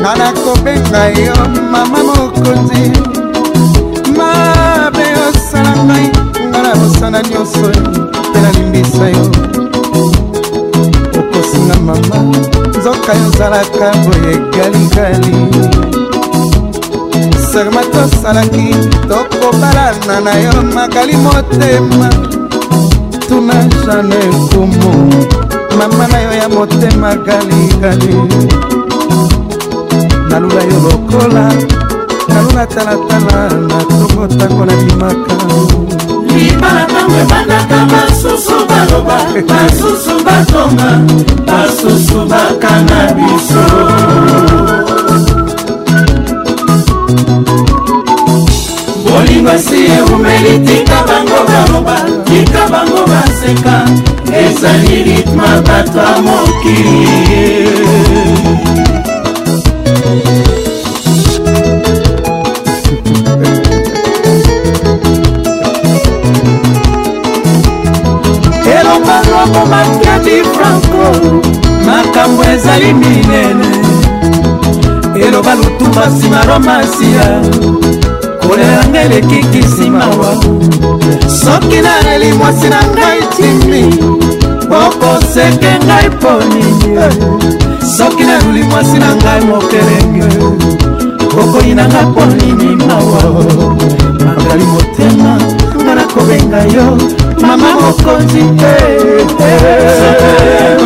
nga nakobenga yo mama mokonzi mabe osala ngai nga na mosala nyonso mpe nalimbisa yo okosinga mama nzoka yozalaka boye galingali serma tosalaki tokobalana na yo makali motema tuna jane kumu mama na yo ya motema kalikali nalula yo lokola nalula talatala na tongotango na bimaka libala ntango ebandaka basusu baloba basusu batonga basusu bakanga biso molingo si eumeli tika bango baloba tika bango baseka ezali ritma bato ya mokili elobaki franco makambo ezali minene eloba lutumba nsima romasiya kolelanga elekiki nsimawa soki naleli mwasi na ngai timi bokoseke ngai mpo nini soki naluli mwasi na ngai mokelenge okoyina ngai mpo nini mawa makali motema nga nakobenga yo mama mokonzi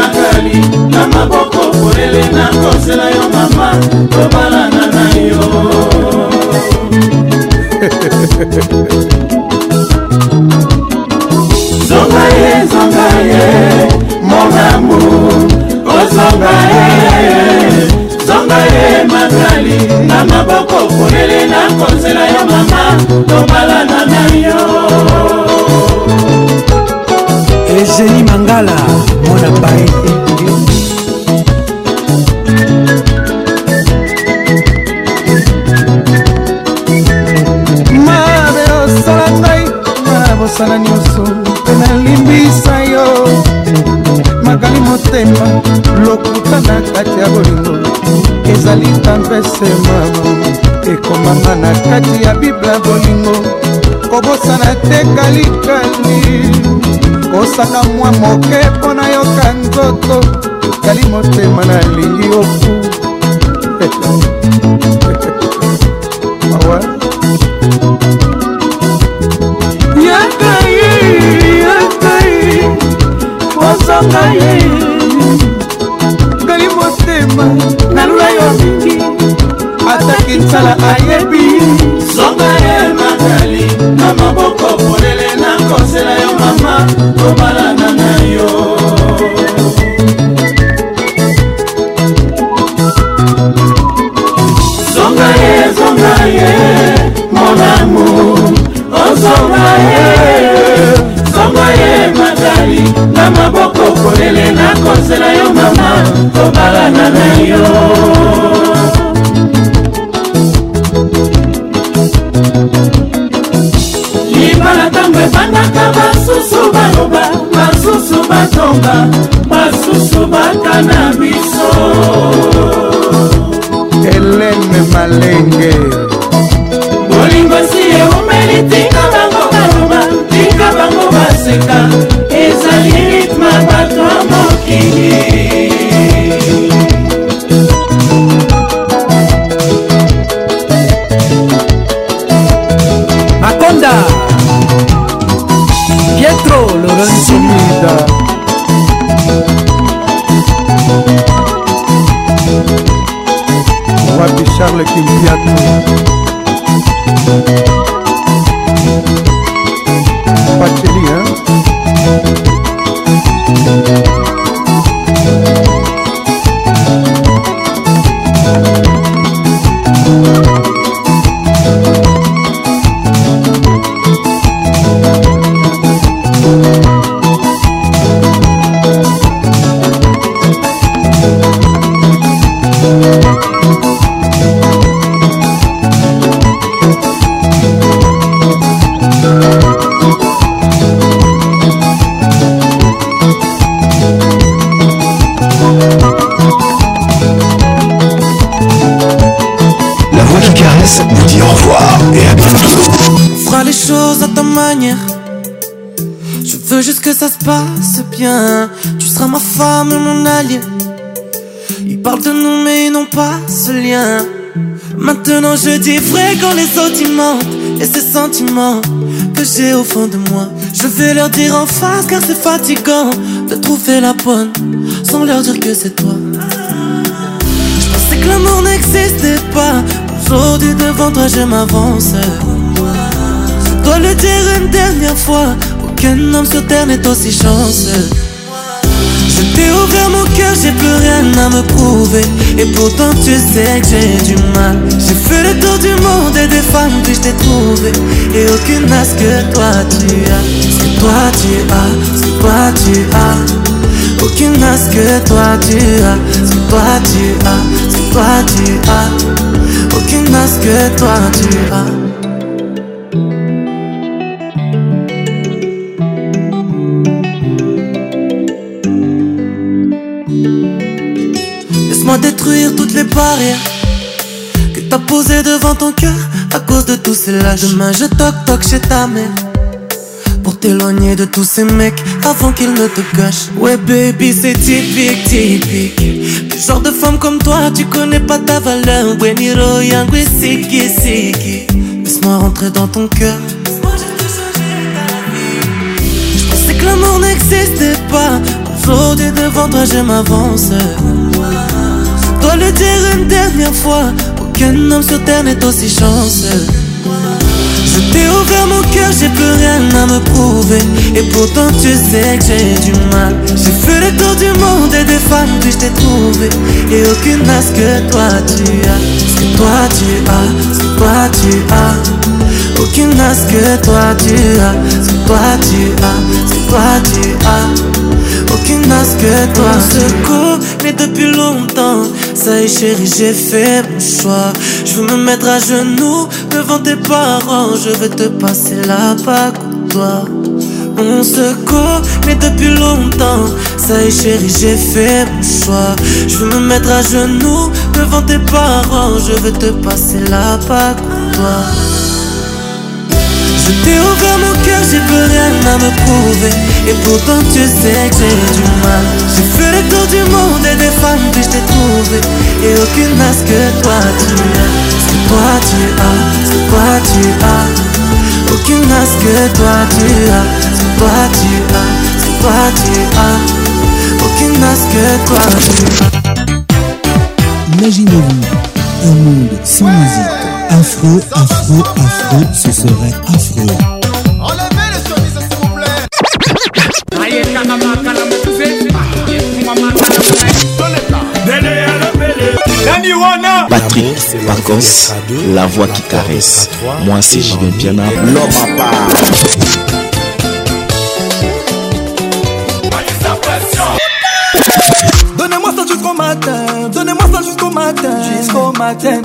makali na maboko polele nakosela yo mama tobalana na yo zonga ye zonga ye mon amour ozonga oh ye zonga ye makali na maboko polele na konzela yo mama tobalana na yo egeni mangala mwana bai mosala nyonso mpe nalimbisa yo makali motema lokuta na kati ya bolingo ezali tampese mamo ekomama na kati ya bibla bolingo kobosana te kalikali kosaka mwa moke mpo na yoka nzoto kali motema nalingi oku [LAUGHS] awa nzoka ye ngali motema nalula yo mingi ataki nsala ayebi zonga ye makali na maboko polele nakosela yo mama tobalana na yo zonga ye zonga ye monamu ozonga oh, ye zonga ye makali na maboko orelha dis vrai quand les sentiments et ces sentiments que j'ai au fond de moi. Je vais leur dire en face car c'est fatigant de trouver la bonne sans leur dire que c'est toi. Je pensais que l'amour n'existait pas. Aujourd'hui devant toi je m'avance. Je dois le dire une dernière fois. Aucun homme sur terre n'est aussi chanceux. Je t'ai ouvert mon cœur, j'ai plus rien à me prouver. Et pourtant tu sais que j'ai du mal J'ai fait le tour du monde et des femmes que je t'ai E Et aucune n'a que toi tu as que toi tu as, c'est que toi tu as Aucune n'a que toi tu as que toi tu as, c'est que toi tu as Aucune n'a que toi tu as détruire toutes les barrières que t'as posées devant ton cœur à cause de tous ces lâches. Demain, je toc toc chez ta mère pour t'éloigner de tous ces mecs avant qu'ils ne te cachent. Ouais, baby, c'est typique, typique. Du genre de femme comme toi, tu connais pas ta valeur. Weniro Yangwe Siki Siki. Laisse-moi rentrer dans ton cœur. Laisse-moi Je pensais que l'amour n'existait pas. Aujourd'hui, devant toi, je m'avance dois le dire une dernière fois Aucun homme sur terre n'est aussi chanceux Je t'ai ouvert mon cœur, j'ai plus rien à me prouver Et pourtant tu sais que j'ai du mal J'ai fait le tour du monde et des femmes que je t'ai trouvé Et aucune n'a que toi tu as toi tu as, c'est toi tu as Aucune n'a que toi tu as Ce toi tu as, ce toi tu as Aucune n'a que toi secours Mais depuis longtemps ça y est chérie, j'ai fait mon choix. Je veux me mettre à genoux devant tes parents. Je veux te passer la bague toi. On se mais depuis longtemps. Ça y est chérie, j'ai fait mon choix. Je veux me mettre à genoux devant tes parents. Je veux te passer la bague toi. Je t'ai ouvert mon cœur, j'ai plus rien à me prouver. Et pourtant tu sais que j'ai du mal J'ai fait le tour du monde et des femmes que je t'ai trouvé. Et aucune masque que toi tu as C'est toi tu as, c'est toi tu as Aucune masque toi tu as C'est toi tu as, c'est toi tu as Aucune masque que toi tu as Imaginez-vous un monde sans musique Afro, afro, afro, ce serait affreux Patrick Pacons, la voix qui caresse. Moi, c'est Julien Piana, l'homme à part. Donnez-moi ça jusqu'au matin, donnez-moi ça jusqu'au matin, jusqu'au matin.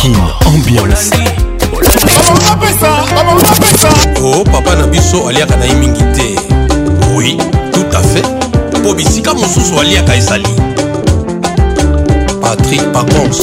King Ambiance. o oh, papa na biso aliaka na ye mingi te oui tout à fait mpo bisika mosusu aliaka ezali patrik pacons